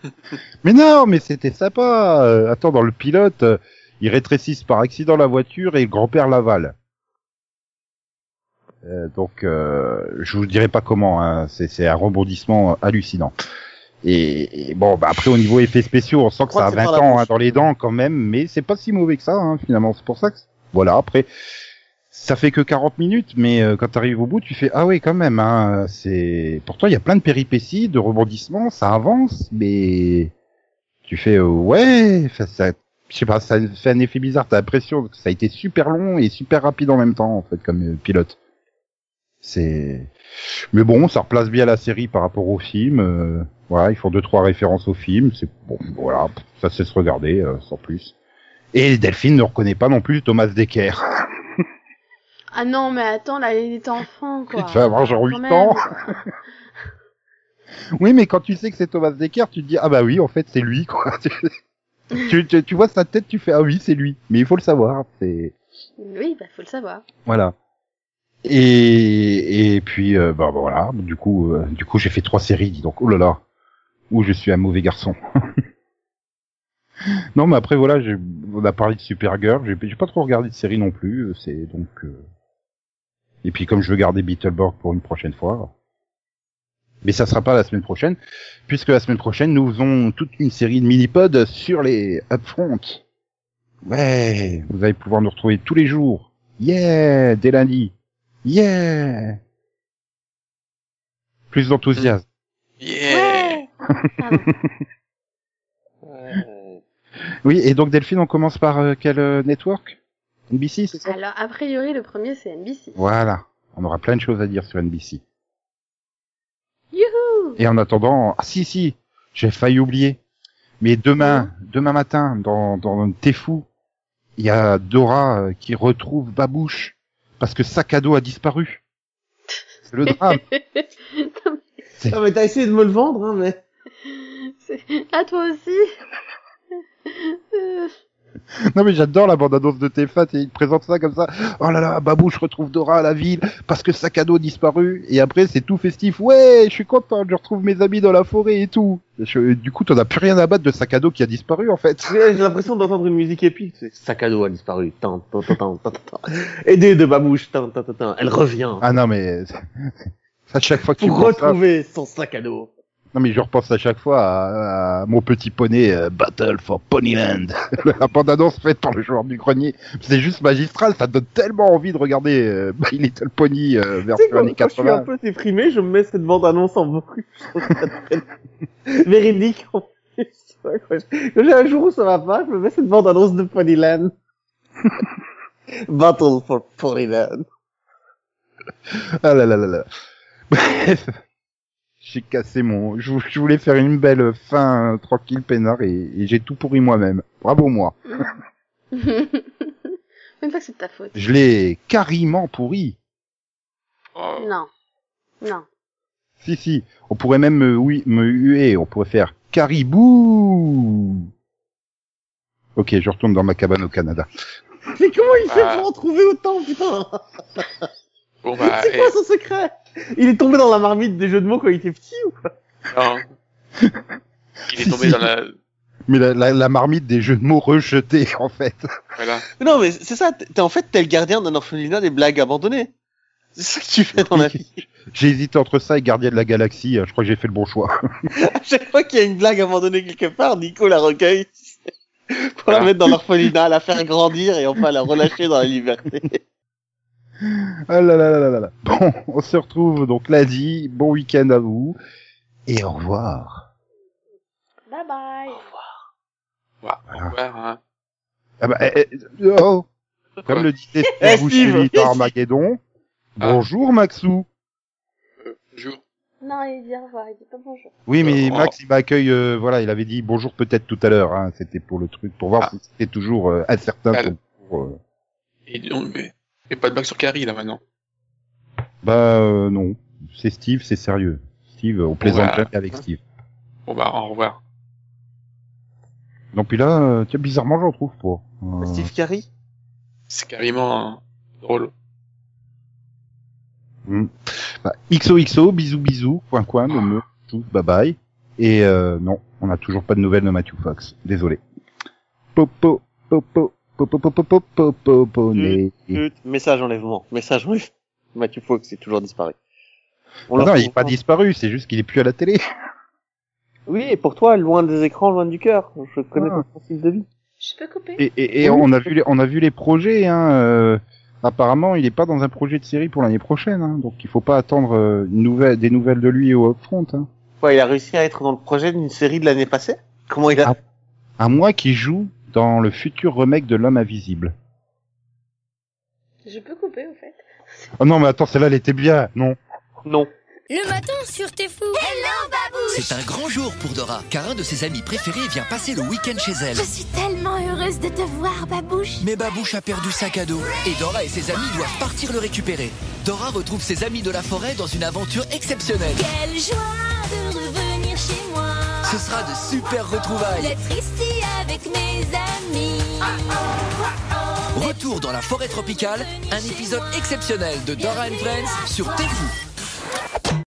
Mais non, mais c'était sympa. Euh, attends, dans le pilote, euh, ils rétrécissent par accident la voiture et le grand-père l'avale. Euh, donc, je vous dirai pas comment. Hein, c'est c'est un rebondissement hallucinant. Et, et bon, bah après au niveau effets spéciaux, on sent que ça a que c'est 20 par la ans hein, dans les dents quand même, mais c'est pas si mauvais que ça hein, finalement. C'est pour ça que voilà. Après, ça fait que 40 minutes, mais euh, quand tu arrives au bout, tu fais ah oui quand même. Hein, c'est pourtant il y a plein de péripéties, de rebondissements, ça avance, mais tu fais euh, ouais, enfin, ça, je sais pas, ça fait un effet bizarre. T'as l'impression que ça a été super long et super rapide en même temps en fait comme euh, pilote. C'est mais bon, ça replace bien la série par rapport au film. Voilà, ils font deux trois références au film. C'est bon, voilà, ça c'est se regarder euh, sans plus. Et Delphine ne reconnaît pas non plus Thomas Decker. Ah non, mais attends, là, il est enfant, quoi. Il avoir genre Quand 8 même. ans. Oui, mais quand tu sais que c'est Thomas Decker, tu te dis ah bah oui, en fait c'est lui quoi. tu, tu, tu vois sa tête, tu fais ah oui c'est lui. Mais il faut le savoir. C'est Oui, bah, faut le savoir. voilà. Et et puis euh, bah, bah, voilà. Du coup euh, du coup j'ai fait trois séries. Dis donc oh là là. Où je suis un mauvais garçon. non mais après voilà, on a parlé de Supergirl. J'ai pas trop regardé de séries non plus. C'est donc euh, et puis comme je veux garder Beetleborg pour une prochaine fois. Mais ça sera pas la semaine prochaine, puisque la semaine prochaine, nous faisons toute une série de mini-pods sur les upfront. Ouais, vous allez pouvoir nous retrouver tous les jours. Yeah, dès lundi. Yeah. Plus d'enthousiasme. Yeah! Oui, et donc Delphine, on commence par euh, quel euh, network? NBC, c'est ça? Alors, a priori, le premier, c'est NBC. Voilà. On aura plein de choses à dire sur NBC. Youhou! Et en attendant, ah si si, j'ai failli oublier. Mais demain, demain matin, dans dans T'es fou, il y a Dora euh, qui retrouve Babouche parce que sac à dos a disparu. C'est le drame. Ah, mais t'as essayé de me le vendre, hein, mais... C'est- Ah, toi aussi Non mais j'adore la bande-annonce de TF1, et ils te présentent ça comme ça. Oh là là, Babouche retrouve Dora à la ville parce que sac à dos disparu. Et après c'est tout festif. Ouais, je suis content, je retrouve mes amis dans la forêt et tout. Je- du coup, t'en as plus rien à battre de sac à dos qui a disparu en fait. J'ai j'ai l'impression d'entendre une musique épique. Sac à dos a disparu. Tan, tan, tan, tan, tan, tan. Aidé de babouche. Tan, tan, tan, tan. Elle revient. Ah non mais à chaque fois que tu pour penses ça, retrouver son sac à dos. Non mais je repense à chaque fois à, à mon petit poney euh, Battle for Ponyland. la bande-annonce faite par le joueur du grenier. C'est juste magistral, ça donne tellement envie de regarder euh, My Little Pony euh, version quand, années quand je suis un 80. peu déprimé, je me mets cette bande-annonce en boucle. Véridique, en plus. Quand j'ai un jour où ça va pas, je me mets cette bande-annonce de Ponyland. Battle for Ponyland. Ah là là là là. J'ai cassé mon... Je, vou- je voulais faire une belle fin euh, tranquille, peinard, et, et j'ai tout pourri moi-même. Bravo moi. Même pas que c'est de ta faute. Je l'ai carrément pourri. Oh, Non. Non. Si, si. On pourrait même me, oui, me huer. On pourrait faire caribou. Ok, je retourne dans ma cabane au Canada. Mais comment il fait Ah. pour en trouver autant, putain? Bon bah, C'est quoi son secret? Il est tombé dans la marmite des jeux de mots quand il était petit ou quoi? Non. Il est tombé dans la... Mais la, la, la marmite des jeux de mots rejetés, en fait. Voilà. Mais Non, mais c'est ça, t'es en fait, t'es le gardien d'un orphelinat des blagues abandonnées. C'est ça que tu fais dans la vie. J'ai hésité entre ça et Gardien de la Galaxie. Je crois que j'ai fait le bon choix. À chaque fois qu'il y a une blague abandonnée quelque part, Nico la recueille pour la mettre dans l'orphelinat, la faire grandir et enfin la relâcher dans la liberté. Ah là là là là là là. Bon, on se retrouve donc lundi. Bon week-end à vous. Et au revoir. Bye bye. Voilà. Au revoir, hein. Ah bah, eh, eh, oh. Comme le disait Eh, Steve. Buscemi dans Armageddon. Ah. Bonjour Maxou. Euh, bonjour. Non, il dit au revoir, il dit pas bonjour. Oui, mais Oh. Max, il m'accueille, euh, voilà, il avait dit bonjour peut-être tout à l'heure, hein, c'était pour le truc, pour voir Ah. si c'était toujours euh, incertain. Ah, pour- pour, euh, Et donc, mais, et pas de blague sur Carrie, là, maintenant. Bah euh, non, c'est Steve, c'est sérieux. Steve, on plaisante Voilà. jamais avec Steve. Bon bah, au revoir. Donc puis là, euh, tiens, bizarrement, j'en trouve pas. Euh, Steve Carey C'est carrément euh, drôle. hmm. Bah, XOXO, bisous bisous, coin coin, me me, tout, bye bye. Et euh, non, on n'a toujours pas de nouvelles de Matthew Fox. Désolé. Popo, popo, Message enlèvement. Message enlèvement. Matthew Fox est toujours disparu. On Ah non, il est retrouve pas disparu, c'est juste qu'il est plus à la télé. Oui, et pour toi, loin des écrans, loin du cœur. Je connais Ah. ton style de vie. Je peux couper? Et, et, et Oui. on a vu les, on a vu les projets. Hein, euh, apparemment, il est pas dans un projet de série pour l'année prochaine. Hein, donc il faut pas attendre euh, une nouvelle, des nouvelles de lui au upfront. Hein. Ouais, il a réussi à être dans le projet d'une série de l'année passée? Comment il a... Ah. À moins qu'il joue dans le futur remake de l'homme invisible. Je peux couper, au fait. Oh non, mais attends, celle-là, elle était bien. Non. Non. Le matin sur T'es fou. C'est un grand jour pour Dora, car un de ses amis préférés vient passer le week-end chez elle. Je suis tellement heureuse de te voir, Babouche. Mais Babouche a perdu sac à dos, et Dora et ses amis doivent partir le récupérer. Dora retrouve ses amis de la forêt dans une aventure exceptionnelle. Quelle joie de revenir chez moi. Ce sera de super retrouvailles. D'être ici avec mes amis. Retour dans la forêt tropicale, un épisode exceptionnel de Dora and Friends sur fou.